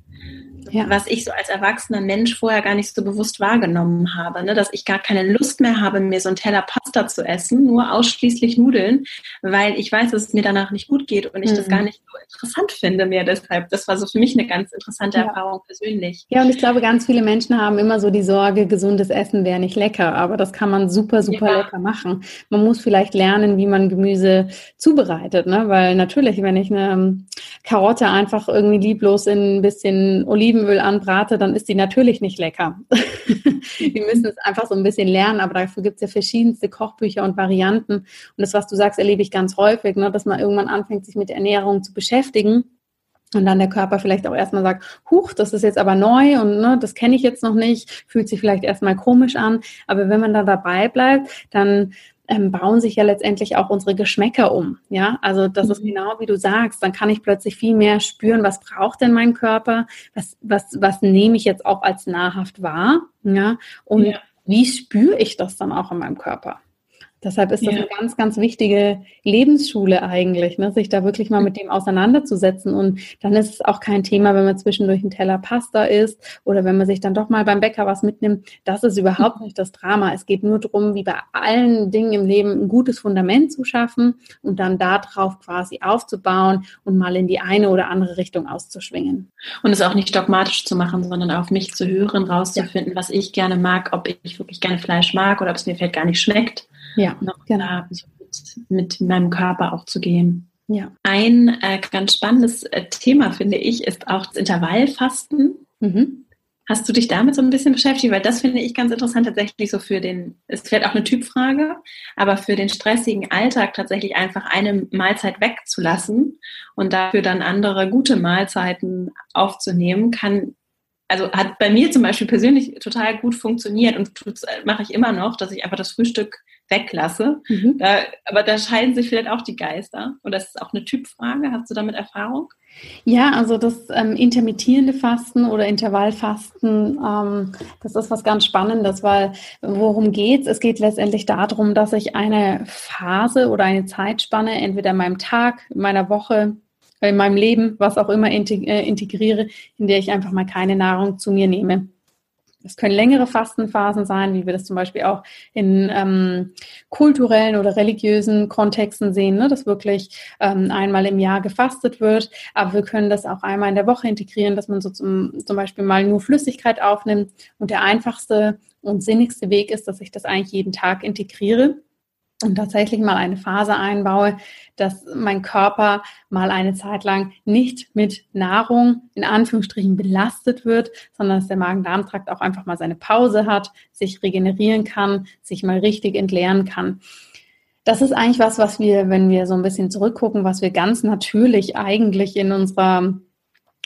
ja. was ich so als erwachsener Mensch vorher gar nicht so bewusst wahrgenommen habe, ne? dass ich gar keine Lust mehr habe, mir so ein Teller Pasta zu essen, nur ausschließlich Nudeln, weil ich weiß, dass es mir danach nicht gut geht und ich mhm. das gar nicht so interessant [LAUGHS] finde mehr deshalb. Das war so für mich eine ganz interessante ja. Erfahrung persönlich. Ja, und ich glaube, ganz viele Menschen haben immer so die Sorge, gesundes Essen wäre nicht lecker, aber das kann man super, super ja. lecker machen. Man muss vielleicht lernen, wie man Gemüse zubereitet, ne? weil natürlich, wenn ich eine Karotte einfach irgendwie lieblos in ein bisschen Olivenöl anbrate, dann ist die natürlich nicht lecker. [LAUGHS] Wir müssen es einfach so ein bisschen lernen, aber dafür gibt es ja verschiedenste Kochbücher und Varianten. Und das, was du sagst, erlebe ich ganz häufig, ne, dass man irgendwann anfängt, sich mit Ernährung zu beschäftigen. Und dann der Körper vielleicht auch erstmal sagt, huch, das ist jetzt aber neu und ne, das kenne ich jetzt noch nicht, fühlt sich vielleicht erstmal komisch an. Aber wenn man da dabei bleibt, dann ähm, bauen sich ja letztendlich auch unsere Geschmäcker um. Ja, also das mhm. ist genau wie du sagst. Dann kann ich plötzlich viel mehr spüren, was braucht denn mein Körper? Was, was, was nehme ich jetzt auch als nahrhaft wahr? Ja, und ja. wie spüre ich das dann auch in meinem Körper? Deshalb ist das ja. eine ganz, ganz wichtige Lebensschule eigentlich, ne? sich da wirklich mal mit dem auseinanderzusetzen. Und dann ist es auch kein Thema, wenn man zwischendurch einen Teller Pasta isst oder wenn man sich dann doch mal beim Bäcker was mitnimmt. Das ist überhaupt nicht das Drama. Es geht nur darum, wie bei allen Dingen im Leben ein gutes Fundament zu schaffen und dann darauf quasi aufzubauen und mal in die eine oder andere Richtung auszuschwingen. Und es auch nicht dogmatisch zu machen, sondern auf mich zu hören, rauszufinden, ja. was ich gerne mag, ob ich wirklich gerne Fleisch mag oder ob es mir vielleicht gar nicht schmeckt ja, noch genau. mit, mit meinem Körper auch zu gehen. Ja. Ein äh, ganz spannendes äh, Thema, finde ich, ist auch das Intervallfasten. Mhm. Hast du dich damit so ein bisschen beschäftigt? Weil das finde ich ganz interessant, tatsächlich so für den, es fällt auch eine Typfrage, aber für den stressigen Alltag tatsächlich einfach eine Mahlzeit wegzulassen und dafür dann andere gute Mahlzeiten aufzunehmen, kann also hat bei mir zum Beispiel persönlich total gut funktioniert und mache ich immer noch, dass ich einfach das Frühstück weglasse. Mhm. Da, aber da scheiden sich vielleicht auch die Geister. Und das ist auch eine Typfrage. Hast du damit Erfahrung? Ja, also das ähm, intermittierende Fasten oder Intervallfasten, ähm, das ist was ganz Spannendes, weil worum geht's? Es geht letztendlich darum, dass ich eine Phase oder eine Zeitspanne entweder in meinem Tag, in meiner Woche, in meinem Leben, was auch immer äh, integriere, in der ich einfach mal keine Nahrung zu mir nehme. Es können längere Fastenphasen sein, wie wir das zum Beispiel auch in ähm, kulturellen oder religiösen Kontexten sehen, ne, dass wirklich ähm, einmal im Jahr gefastet wird. Aber wir können das auch einmal in der Woche integrieren, dass man so zum, zum Beispiel mal nur Flüssigkeit aufnimmt. Und der einfachste und sinnigste Weg ist, dass ich das eigentlich jeden Tag integriere und tatsächlich mal eine Phase einbaue, dass mein Körper mal eine Zeit lang nicht mit Nahrung in Anführungsstrichen belastet wird, sondern dass der Magen-Darm-Trakt auch einfach mal seine Pause hat, sich regenerieren kann, sich mal richtig entleeren kann. Das ist eigentlich was, was wir, wenn wir so ein bisschen zurückgucken, was wir ganz natürlich eigentlich in unserer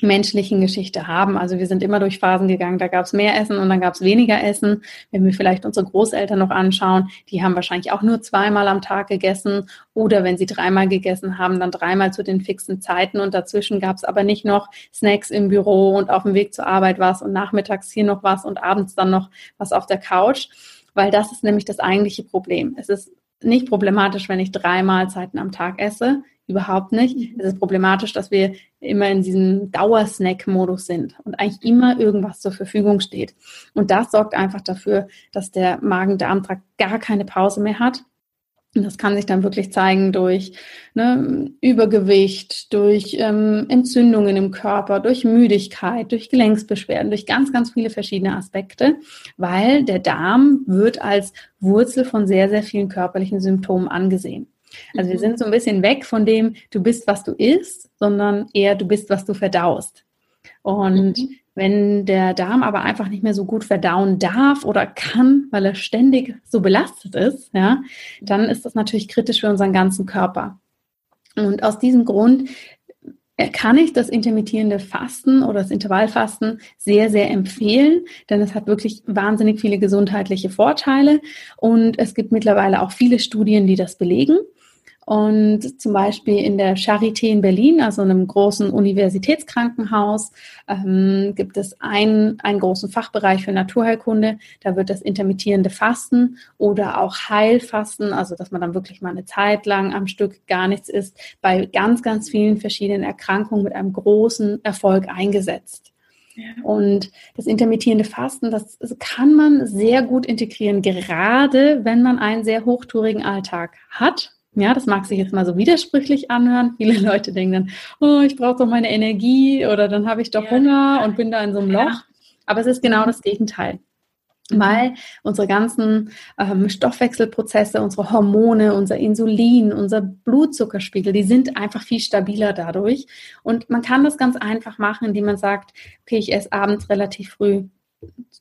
menschlichen Geschichte haben. Also wir sind immer durch Phasen gegangen, da gab es mehr Essen und dann gab es weniger Essen. Wenn wir vielleicht unsere Großeltern noch anschauen, die haben wahrscheinlich auch nur zweimal am Tag gegessen oder wenn sie dreimal gegessen haben, dann dreimal zu den fixen Zeiten und dazwischen gab es aber nicht noch Snacks im Büro und auf dem Weg zur Arbeit was und nachmittags hier noch was und abends dann noch was auf der Couch, weil das ist nämlich das eigentliche Problem. Es ist nicht problematisch, wenn ich drei Mahlzeiten am Tag esse. Überhaupt nicht. Mhm. Es ist problematisch, dass wir immer in diesem Dauersnack-Modus sind und eigentlich immer irgendwas zur Verfügung steht. Und das sorgt einfach dafür, dass der Magen-Darm-Trakt gar keine Pause mehr hat. Und das kann sich dann wirklich zeigen durch ne, Übergewicht, durch ähm, Entzündungen im Körper, durch Müdigkeit, durch Gelenksbeschwerden, durch ganz, ganz viele verschiedene Aspekte, weil der Darm wird als Wurzel von sehr, sehr vielen körperlichen Symptomen angesehen. Also wir mhm. sind so ein bisschen weg von dem, du bist, was du isst, sondern eher du bist, was du verdaust. Und mhm. wenn der Darm aber einfach nicht mehr so gut verdauen darf oder kann, weil er ständig so belastet ist, ja, dann ist das natürlich kritisch für unseren ganzen Körper. Und aus diesem Grund äh, kann ich das intermittierende Fasten oder das Intervallfasten sehr, sehr empfehlen, denn es hat wirklich wahnsinnig viele gesundheitliche Vorteile und es gibt mittlerweile auch viele Studien, die das belegen. Und zum Beispiel in der Charité in Berlin, also einem großen Universitätskrankenhaus, ähm, gibt es einen, einen großen Fachbereich für Naturheilkunde. Da wird das intermittierende Fasten oder auch Heilfasten, also dass man dann wirklich mal eine Zeit lang am Stück gar nichts isst, bei ganz, ganz vielen verschiedenen Erkrankungen mit einem großen Erfolg eingesetzt. Und das intermittierende Fasten, das kann man sehr gut integrieren, gerade wenn man einen sehr hochtourigen Alltag hat ja, das mag sich jetzt mal so widersprüchlich anhören. Viele [LAUGHS] Leute denken dann, oh, ich brauche doch meine Energie oder dann habe ich doch ja. Hunger und bin da in so einem Loch. Aber es ist genau das Gegenteil. Weil unsere ganzen ähm, Stoffwechselprozesse, unsere Hormone, unser Insulin, unser Blutzuckerspiegel, die sind einfach viel stabiler dadurch. Und man kann das ganz einfach machen, indem man sagt, okay, ich esse abends relativ früh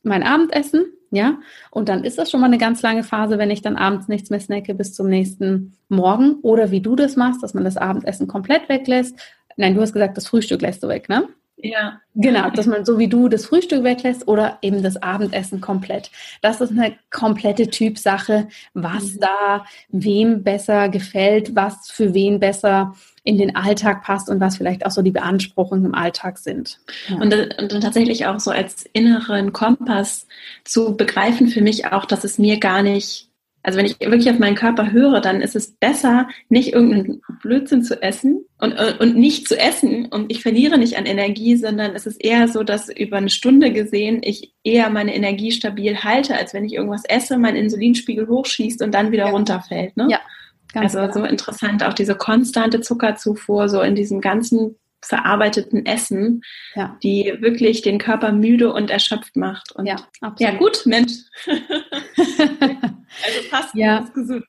mein Abendessen ja, und dann ist das schon mal eine ganz lange Phase, wenn ich dann abends nichts mehr snacke bis zum nächsten Morgen. Oder wie du das machst, dass man das Abendessen komplett weglässt. Nein, du hast gesagt, das Frühstück lässt du weg, ne? Ja. Genau, dass man so wie du das Frühstück weglässt oder eben das Abendessen komplett. Das ist eine komplette Typsache, was mhm. da wem besser gefällt, was für wen besser in den Alltag passt und was vielleicht auch so die Beanspruchungen im Alltag sind. Ja. Und, und dann tatsächlich auch so als inneren Kompass zu begreifen für mich auch, dass es mir gar nicht Also wenn ich wirklich auf meinen Körper höre, dann ist es besser, nicht irgendeinen Blödsinn zu essen und, und nicht zu essen und ich verliere nicht an Energie, sondern es ist eher so, dass über eine Stunde gesehen ich eher meine Energie stabil halte, als wenn ich irgendwas esse, mein Insulinspiegel hochschießt und dann wieder ja. runterfällt. Ne? Ja. also klar. so interessant, auch diese konstante Zuckerzufuhr, so in diesem ganzen verarbeiteten Essen, ja. die wirklich den Körper müde und erschöpft macht. Und ja, absolut. ja gut, Mensch. [LAUGHS] also passt, ja. ist gesund.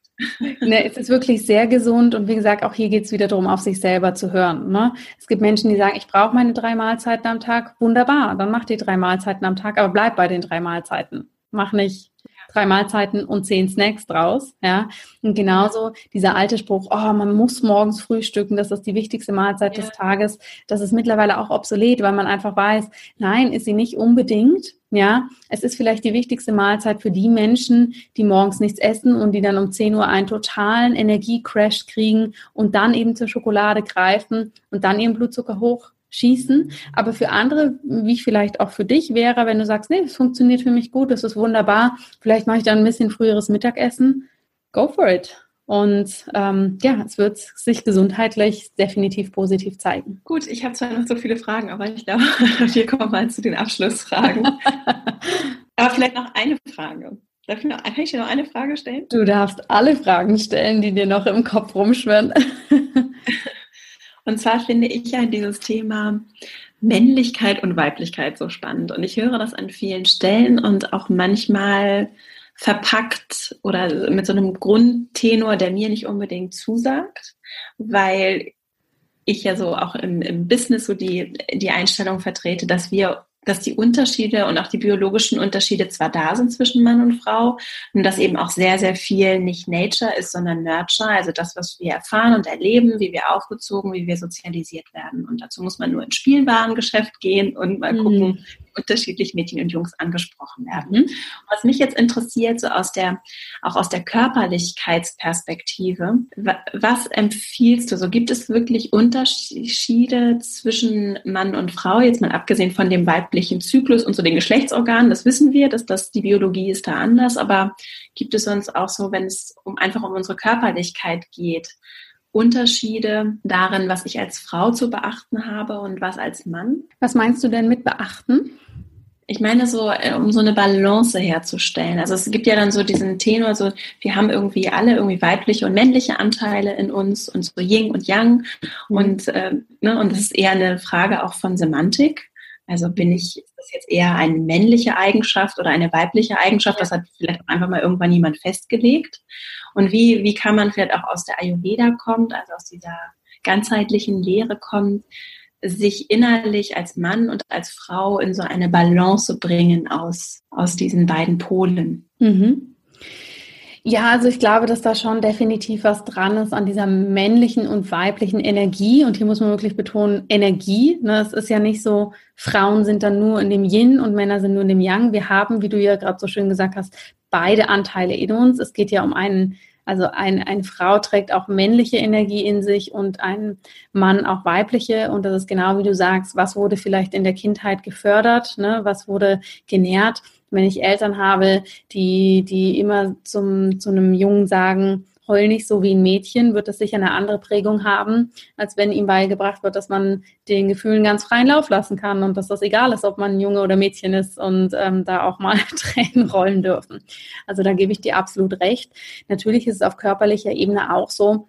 ne, es ist wirklich sehr gesund und wie gesagt, auch hier geht es wieder darum, auf sich selber zu hören. Ne? Es gibt Menschen, die sagen, ich brauche meine drei Mahlzeiten am Tag. Wunderbar, dann mach die drei Mahlzeiten am Tag, aber bleib bei den drei Mahlzeiten. Mach nicht drei Mahlzeiten und zehn Snacks draus. Ja? Und genauso dieser alte Spruch, oh, man muss morgens frühstücken, das ist die wichtigste Mahlzeit ja. des Tages. Das ist mittlerweile auch obsolet, weil man einfach weiß, nein, ist sie nicht unbedingt. Ja, es ist vielleicht die wichtigste Mahlzeit für die Menschen, die morgens nichts essen und die dann um 10 Uhr einen totalen Energiecrash kriegen und dann eben zur Schokolade greifen und dann ihren Blutzucker hoch schießen. Aber für andere, wie vielleicht auch für dich wäre, wenn du sagst, nee, es funktioniert für mich gut, das ist wunderbar, vielleicht mache ich dann ein bisschen früheres Mittagessen, go for it. Und ähm, ja, es wird sich gesundheitlich definitiv positiv zeigen. Gut, ich habe zwar noch so viele Fragen, aber ich glaube, [LAUGHS] wir kommen mal zu den Abschlussfragen. [LAUGHS] aber vielleicht noch eine Frage. Darf ich noch, kann ich dir noch eine Frage stellen? Du darfst alle Fragen stellen, die dir noch im Kopf rumschwirren. [LAUGHS] Und zwar finde ich ja dieses Thema Männlichkeit und Weiblichkeit so spannend. Und ich höre das an vielen Stellen und auch manchmal verpackt oder mit so einem Grundtenor, der mir nicht unbedingt zusagt, weil ich ja so auch im, im Business so die, die Einstellung vertrete, dass wir dass die Unterschiede und auch die biologischen Unterschiede zwar da sind zwischen Mann und Frau und dass eben auch sehr, sehr viel nicht Nature ist, sondern Nurture, also das, was wir erfahren und erleben, wie wir aufgezogen, wie wir sozialisiert werden. Und dazu muss man nur ins Spielwarengeschäft gehen und mal mhm. Unterschiedlich Mädchen und Jungs angesprochen werden. Mhm. Was mich jetzt interessiert, so aus der, auch aus der Körperlichkeitsperspektive, was empfiehlst du? So gibt es wirklich Unterschiede zwischen Mann und Frau, jetzt mal abgesehen von dem weiblichen Zyklus und so den Geschlechtsorganen, das wissen wir, dass das, die Biologie ist da anders, aber gibt es sonst auch so, wenn es um einfach um unsere Körperlichkeit geht, Unterschiede darin, was ich als Frau zu beachten habe und was als Mann. Was meinst du denn mit beachten? Ich meine so, äh, um so eine Balance herzustellen. Also es gibt ja dann so diesen Tenor, so wir haben irgendwie alle irgendwie weibliche und männliche Anteile in uns und so Yin und Yang. Mhm. Und, äh, ne, und das ist eher eine Frage auch von Semantik. Also bin ich, ist das jetzt eher eine männliche Eigenschaft oder eine weibliche Eigenschaft? Das hat vielleicht auch einfach mal irgendwann jemand festgelegt. Und wie, wie kann man vielleicht auch aus der Ayurveda kommt, also aus dieser ganzheitlichen Lehre kommt, sich innerlich als Mann und als Frau in so eine Balance bringen aus, aus diesen beiden Polen. Mhm. Ja, also ich glaube, dass da schon definitiv was dran ist an dieser männlichen und weiblichen Energie. Und hier muss man wirklich betonen, Energie. Ne? Es ist ja nicht so, Frauen sind dann nur in dem Yin und Männer sind nur in dem Yang. Wir haben, wie du ja gerade so schön gesagt hast, beide Anteile in uns. Es geht ja um einen also ein, eine Frau trägt auch männliche Energie in sich und ein Mann auch weibliche. Und das ist genau wie du sagst, was wurde vielleicht in der Kindheit gefördert, ne? was wurde genährt. Wenn ich Eltern habe, die, die immer zum, zu einem Jungen sagen, heul nicht so wie ein Mädchen, wird das sicher eine andere Prägung haben, als wenn ihm beigebracht wird, dass man den Gefühlen ganz freien Lauf lassen kann und dass das egal ist, ob man Junge oder Mädchen ist und ähm, da auch mal [LAUGHS] Tränen rollen dürfen. Also da gebe ich dir absolut recht. Natürlich ist es auf körperlicher Ebene auch so,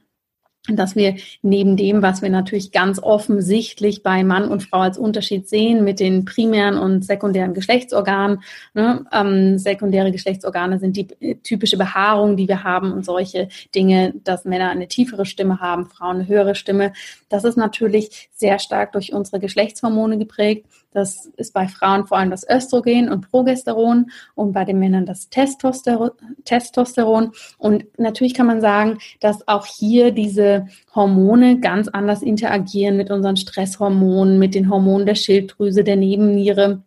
dass wir neben dem, was wir natürlich ganz offensichtlich bei Mann und Frau als Unterschied sehen mit den primären und sekundären Geschlechtsorganen, ne, ähm, sekundäre Geschlechtsorgane sind die typische Behaarung, die wir haben und solche Dinge, dass Männer eine tiefere Stimme haben, Frauen eine höhere Stimme. Das ist natürlich sehr stark durch unsere Geschlechtshormone geprägt. Das ist bei Frauen vor allem das Östrogen und Progesteron und bei den Männern das Testosteron. Und natürlich kann man sagen, dass auch hier diese Hormone ganz anders interagieren mit unseren Stresshormonen, mit den Hormonen der Schilddrüse, der Nebenniere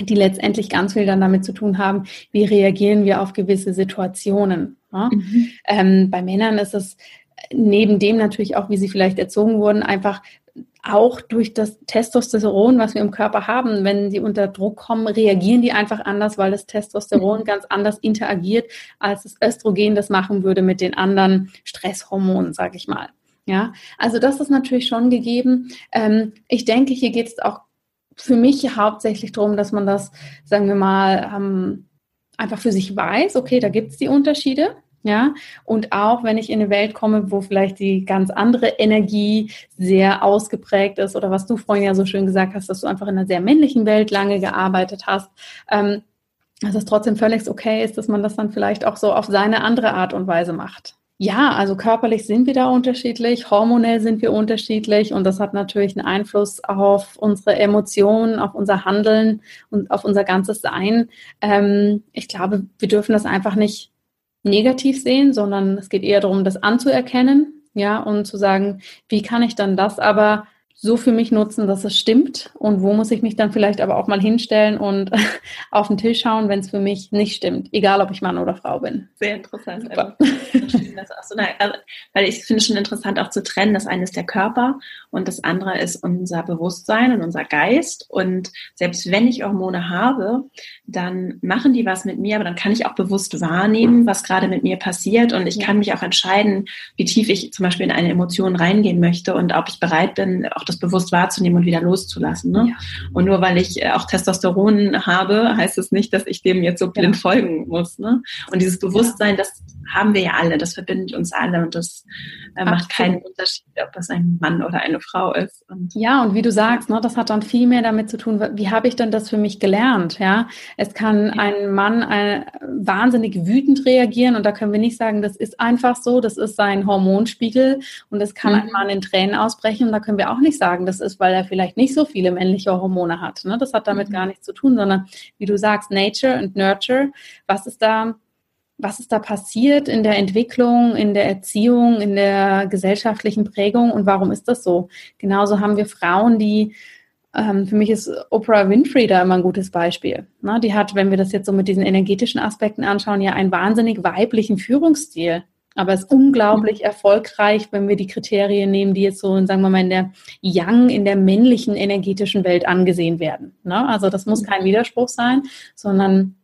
die letztendlich ganz viel dann damit zu tun haben, wie reagieren wir auf gewisse Situationen. Ja? Mhm. Ähm, bei Männern ist es neben dem natürlich auch, wie sie vielleicht erzogen wurden, einfach auch durch das Testosteron, was wir im Körper haben, wenn sie unter Druck kommen, reagieren die einfach anders, weil das Testosteron mhm. ganz anders interagiert, als das Östrogen das machen würde mit den anderen Stresshormonen, sage ich mal. Ja, also das ist natürlich schon gegeben. Ähm, ich denke, hier geht es auch für mich hauptsächlich darum, dass man das, sagen wir mal, ähm, einfach für sich weiß, okay, da gibt es die Unterschiede. Ja, und auch wenn ich in eine Welt komme, wo vielleicht die ganz andere Energie sehr ausgeprägt ist oder was du vorhin ja so schön gesagt hast, dass du einfach in einer sehr männlichen Welt lange gearbeitet hast, ähm, dass es trotzdem völlig okay ist, dass man das dann vielleicht auch so auf seine andere Art und Weise macht. Ja, also körperlich sind wir da unterschiedlich, hormonell sind wir unterschiedlich und das hat natürlich einen Einfluss auf unsere Emotionen, auf unser Handeln und auf unser ganzes Sein. Ähm, ich glaube, wir dürfen das einfach nicht negativ sehen, sondern es geht eher darum, das anzuerkennen, ja, und zu sagen, wie kann ich dann das aber so für mich nutzen, dass es stimmt. Und wo muss ich mich dann vielleicht aber auch mal hinstellen und [LAUGHS] auf den Tisch schauen, wenn es für mich nicht stimmt, egal ob ich Mann oder Frau bin. Sehr interessant. Also, also, weil ich finde es schon interessant auch zu trennen, das eine ist der Körper und das andere ist unser Bewusstsein und unser Geist. Und selbst wenn ich Hormone habe, dann machen die was mit mir, aber dann kann ich auch bewusst wahrnehmen, was gerade mit mir passiert. Und ich kann mich auch entscheiden, wie tief ich zum Beispiel in eine Emotion reingehen möchte und ob ich bereit bin, auch das das bewusst wahrzunehmen und wieder loszulassen. Ne? Ja. Und nur weil ich äh, auch Testosteron habe, heißt es das nicht, dass ich dem jetzt so blind ja. folgen muss. Ne? Und dieses Bewusstsein, das haben wir ja alle, das verbindet uns alle und das äh, macht keinen Unterschied, ob das ein Mann oder eine Frau ist. Und ja, und wie du sagst, ne, das hat dann viel mehr damit zu tun, wie habe ich denn das für mich gelernt? Ja, es kann ja. ein Mann äh, wahnsinnig wütend reagieren und da können wir nicht sagen, das ist einfach so, das ist sein Hormonspiegel und es kann mhm. ein Mann in Tränen ausbrechen und da können wir auch nicht sagen, das ist, weil er vielleicht nicht so viele männliche Hormone hat. Ne? Das hat damit mhm. gar nichts zu tun, sondern wie du sagst, Nature und Nurture, was ist da was ist da passiert in der Entwicklung, in der Erziehung, in der gesellschaftlichen Prägung und warum ist das so? Genauso haben wir Frauen, die ähm, für mich ist Oprah Winfrey da immer ein gutes Beispiel. Ne? Die hat, wenn wir das jetzt so mit diesen energetischen Aspekten anschauen, ja einen wahnsinnig weiblichen Führungsstil. Aber ist unglaublich erfolgreich, wenn wir die Kriterien nehmen, die jetzt so, sagen wir mal, in der Young, in der männlichen energetischen Welt angesehen werden. Ne? Also das muss kein Widerspruch sein, sondern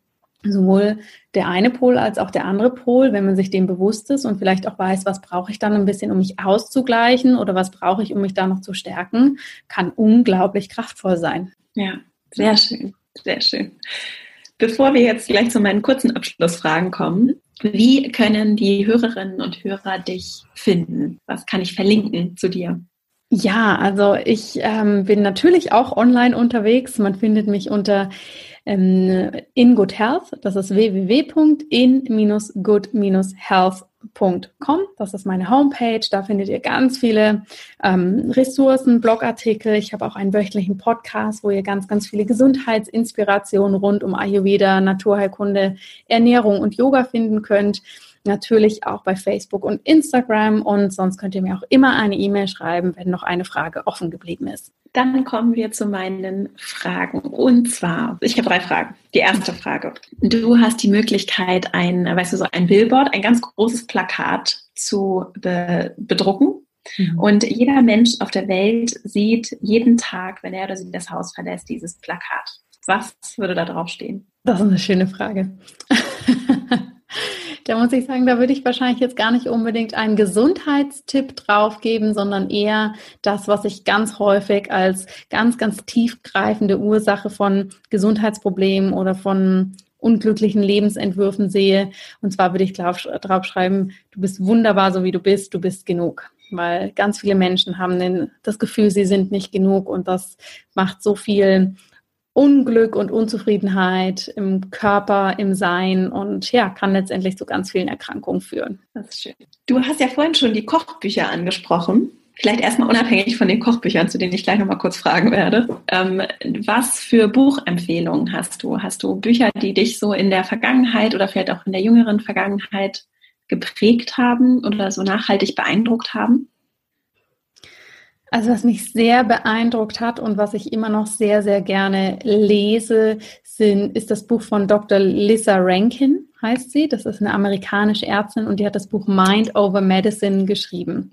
sowohl der eine Pol als auch der andere Pol, wenn man sich dem bewusst ist und vielleicht auch weiß, was brauche ich dann ein bisschen, um mich auszugleichen oder was brauche ich, um mich da noch zu stärken, kann unglaublich kraftvoll sein. Ja, sehr schön, sehr schön. Bevor wir jetzt gleich zu meinen kurzen Abschlussfragen kommen, wie können die Hörerinnen und Hörer dich finden? Was kann ich verlinken zu dir? Ja, also ich ähm, bin natürlich auch online unterwegs. Man findet mich unter ähm, in Good Health. Das ist www.in-good-health.com. Das ist meine Homepage. Da findet ihr ganz viele ähm, Ressourcen, Blogartikel. Ich habe auch einen wöchentlichen Podcast, wo ihr ganz, ganz viele Gesundheitsinspirationen rund um Ayurveda, Naturheilkunde, Ernährung und Yoga finden könnt natürlich auch bei Facebook und Instagram und sonst könnt ihr mir auch immer eine E-Mail schreiben, wenn noch eine Frage offen geblieben ist. Dann kommen wir zu meinen Fragen. Und zwar, ich habe drei Fragen. Die erste Frage. Du hast die Möglichkeit, ein, weißt du, so ein Billboard, ein ganz großes Plakat zu be bedrucken. Mhm. Und jeder Mensch auf der Welt sieht jeden Tag, wenn er oder sie das Haus verlässt, dieses Plakat. Was würde da drauf stehen? Das ist eine schöne Frage. [LAUGHS] Da muss ich sagen, da würde ich wahrscheinlich jetzt gar nicht unbedingt einen Gesundheitstipp draufgeben, sondern eher das, was ich ganz häufig als ganz, ganz tiefgreifende Ursache von Gesundheitsproblemen oder von unglücklichen Lebensentwürfen sehe. Und zwar würde ich draufschreiben, du bist wunderbar, so wie du bist, du bist genug. Weil ganz viele Menschen haben den, das Gefühl, sie sind nicht genug und das macht so viel Unglück und Unzufriedenheit im Körper, im Sein und ja, kann letztendlich zu ganz vielen Erkrankungen führen. Das ist schön. Du hast ja vorhin schon die Kochbücher angesprochen. Vielleicht erstmal unabhängig von den Kochbüchern, zu denen ich gleich nochmal kurz fragen werde. Ähm, was für Buchempfehlungen hast du? Hast du Bücher, die dich so in der Vergangenheit oder vielleicht auch in der jüngeren Vergangenheit geprägt haben oder so nachhaltig beeindruckt haben? Also was mich sehr beeindruckt hat und was ich immer noch sehr, sehr gerne lese, sind, ist das Buch von Dr. Lisa Rankin, heißt sie. Das ist eine amerikanische Ärztin und die hat das Buch Mind Over Medicine geschrieben.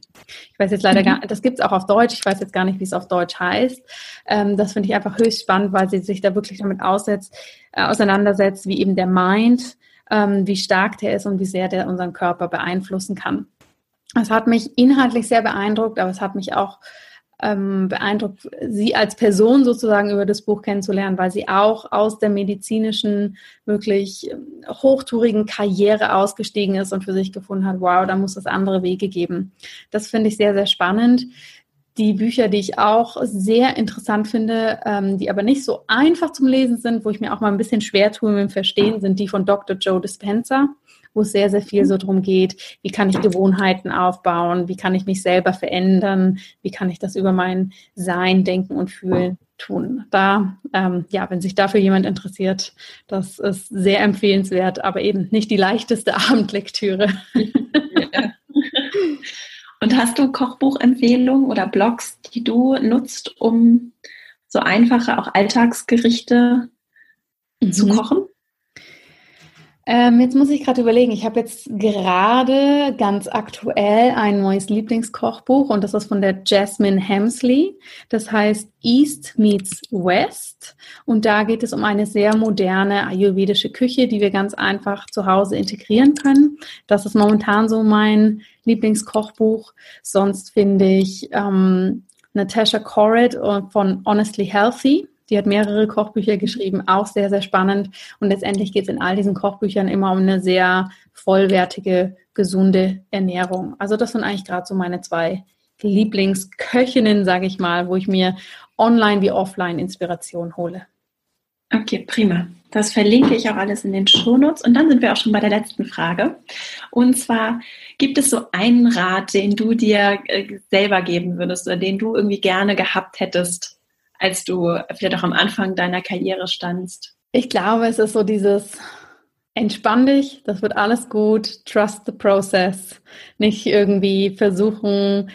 Ich weiß jetzt leider mhm. gar das gibt es auch auf Deutsch, ich weiß jetzt gar nicht, wie es auf Deutsch heißt. Ähm, das finde ich einfach höchst spannend, weil sie sich da wirklich damit aussetzt, äh, auseinandersetzt, wie eben der Mind, ähm, wie stark der ist und wie sehr der unseren Körper beeinflussen kann. Es hat mich inhaltlich sehr beeindruckt, aber es hat mich auch ähm, beeindruckt, sie als Person sozusagen über das Buch kennenzulernen, weil sie auch aus der medizinischen, wirklich ähm, hochtourigen Karriere ausgestiegen ist und für sich gefunden hat, wow, da muss es andere Wege geben. Das finde ich sehr, sehr spannend. Die Bücher, die ich auch sehr interessant finde, ähm, die aber nicht so einfach zum Lesen sind, wo ich mir auch mal ein bisschen schwer tue mit dem Verstehen, sind die von Dr. Joe Dispenza wo es sehr, sehr viel so darum geht, wie kann ich Gewohnheiten aufbauen, wie kann ich mich selber verändern, wie kann ich das über mein Sein, Denken und Fühlen tun. Da, ähm, ja, wenn sich dafür jemand interessiert, das ist sehr empfehlenswert, aber eben nicht die leichteste [LAUGHS] Abendlektüre. Ja. Und hast du Kochbuchempfehlungen oder Blogs, die du nutzt, um so einfache, auch Alltagsgerichte mhm. zu kochen? Ähm, jetzt muss ich gerade überlegen, ich habe jetzt gerade ganz aktuell ein neues Lieblingskochbuch und das ist von der Jasmine Hemsley. Das heißt East Meets West und da geht es um eine sehr moderne ayurvedische Küche, die wir ganz einfach zu Hause integrieren können. Das ist momentan so mein Lieblingskochbuch. Sonst finde ich ähm, Natasha Corrid von Honestly Healthy die hat mehrere Kochbücher geschrieben, auch sehr, sehr spannend. Und letztendlich geht es in all diesen Kochbüchern immer um eine sehr vollwertige, gesunde Ernährung. Also das sind eigentlich gerade so meine zwei Lieblingsköchinnen, sage ich mal, wo ich mir online wie offline Inspiration hole. Okay, prima. Das verlinke ich auch alles in den Shownotes. Und dann sind wir auch schon bei der letzten Frage. Und zwar, gibt es so einen Rat, den du dir äh, selber geben würdest oder den du irgendwie gerne gehabt hättest, als du vielleicht auch am Anfang deiner Karriere standst? Ich glaube, es ist so dieses Entspann dich, das wird alles gut, trust the process. Nicht irgendwie versuchen,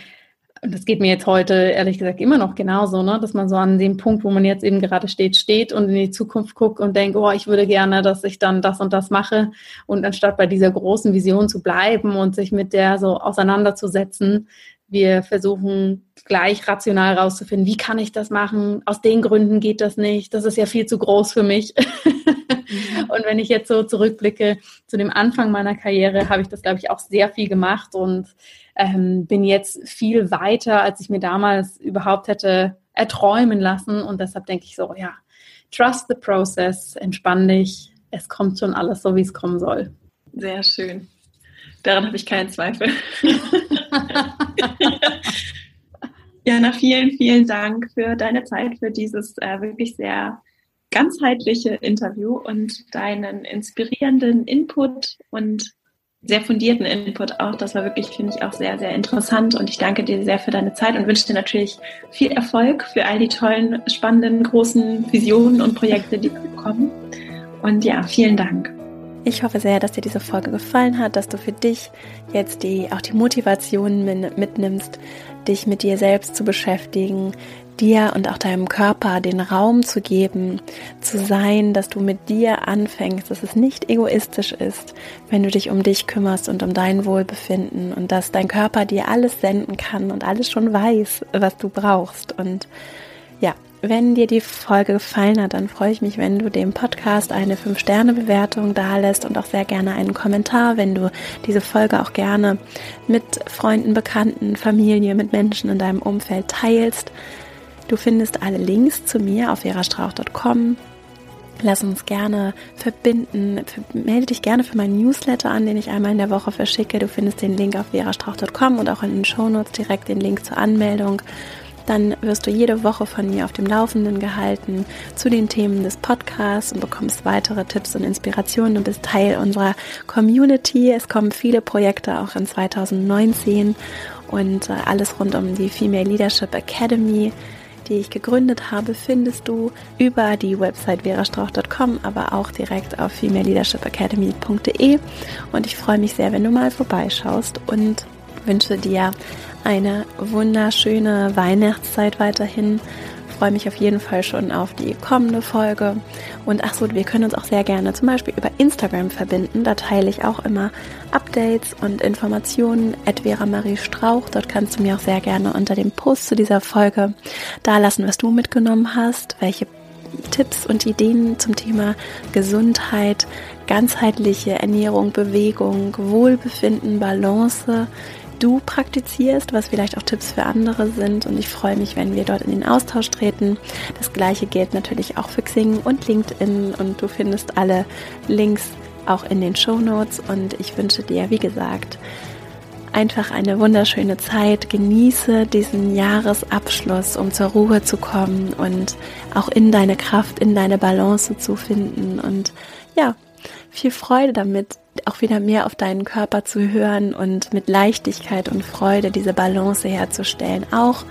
und das geht mir jetzt heute ehrlich gesagt immer noch genauso, ne? dass man so an dem Punkt, wo man jetzt eben gerade steht, steht und in die Zukunft guckt und denkt, oh, ich würde gerne, dass ich dann das und das mache. Und anstatt bei dieser großen Vision zu bleiben und sich mit der so auseinanderzusetzen, wir versuchen gleich rational rauszufinden, wie kann ich das machen? Aus den Gründen geht das nicht. Das ist ja viel zu groß für mich. [LAUGHS] Und wenn ich jetzt so zurückblicke zu dem Anfang meiner Karriere, habe ich das, glaube ich, auch sehr viel gemacht und ähm, bin jetzt viel weiter, als ich mir damals überhaupt hätte erträumen lassen. Und deshalb denke ich so, ja, trust the process, entspann dich. Es kommt schon alles so, wie es kommen soll. Sehr schön. Daran habe ich keinen Zweifel. [LAUGHS] Jana, vielen, vielen Dank für deine Zeit, für dieses äh, wirklich sehr ganzheitliche Interview und deinen inspirierenden Input und sehr fundierten Input auch. Das war wirklich, finde ich, auch sehr, sehr interessant und ich danke dir sehr für deine Zeit und wünsche dir natürlich viel Erfolg für all die tollen, spannenden, großen Visionen und Projekte, die kommen. Und ja, vielen Dank. Ich hoffe sehr, dass dir diese Folge gefallen hat, dass du für dich jetzt die, auch die Motivation mitnimmst, dich mit dir selbst zu beschäftigen, dir und auch deinem Körper den Raum zu geben, zu sein, dass du mit dir anfängst, dass es nicht egoistisch ist, wenn du dich um dich kümmerst und um dein Wohlbefinden und dass dein Körper dir alles senden kann und alles schon weiß, was du brauchst. Und ja, wenn dir die Folge gefallen hat, dann freue ich mich, wenn du dem Podcast eine 5-Sterne-Bewertung dalässt und auch sehr gerne einen Kommentar, wenn du diese Folge auch gerne mit Freunden, Bekannten, Familie, mit Menschen in deinem Umfeld teilst. Du findest alle Links zu mir auf verastrauch.com. Lass uns gerne verbinden. Melde dich gerne für meinen Newsletter an, den ich einmal in der Woche verschicke. Du findest den Link auf verastrauch.com und auch in den Shownotes direkt den Link zur Anmeldung dann wirst du jede Woche von mir auf dem Laufenden gehalten zu den Themen des Podcasts und bekommst weitere Tipps und Inspirationen. Du bist Teil unserer Community. Es kommen viele Projekte auch in 2019 und äh, alles rund um die Female Leadership Academy die ich gegründet habe, findest du über die Website verastrauch.com, aber auch direkt auf femaleleadershipacademy.de. Und ich freue mich sehr, wenn du mal vorbeischaust und wünsche dir eine wunderschöne Weihnachtszeit weiterhin freue mich auf jeden Fall schon auf die kommende Folge. Und ach so, wir können uns auch sehr gerne zum Beispiel über Instagram verbinden. Da teile ich auch immer Updates und Informationen. Vera Marie Strauch. Dort kannst du mir auch sehr gerne unter dem Post zu dieser Folge da lassen, was du mitgenommen hast, welche Tipps und Ideen zum Thema Gesundheit, ganzheitliche Ernährung, Bewegung, Wohlbefinden, Balance du praktizierst, was vielleicht auch Tipps für andere sind. Und ich freue mich, wenn wir dort in den Austausch treten. Das gleiche gilt natürlich auch für Xing und LinkedIn. Und du findest alle Links auch in den Show Notes. Und ich wünsche dir, wie gesagt, einfach eine wunderschöne Zeit. Genieße diesen Jahresabschluss, um zur Ruhe zu kommen und auch in deine Kraft, in deine Balance zu finden. Und ja, viel Freude damit, auch wieder mehr auf deinen Körper zu hören und mit Leichtigkeit und Freude diese Balance herzustellen, auch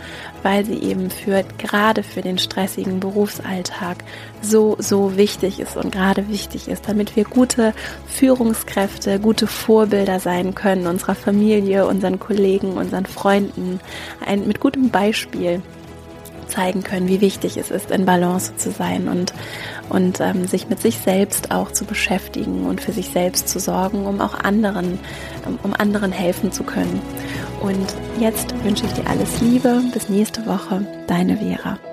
weil sie eben für gerade für den stressigen Berufsalltag so so wichtig ist und gerade wichtig ist, damit wir gute Führungskräfte, gute Vorbilder sein können unserer Familie, unseren Kollegen, unseren Freunden, ein, mit gutem Beispiel zeigen können, wie wichtig es ist, in Balance zu sein und, und ähm, sich mit sich selbst auch zu beschäftigen und für sich selbst zu sorgen, um auch anderen, um, anderen helfen zu können. Und jetzt wünsche ich dir alles Liebe. Bis nächste Woche. Deine Vera.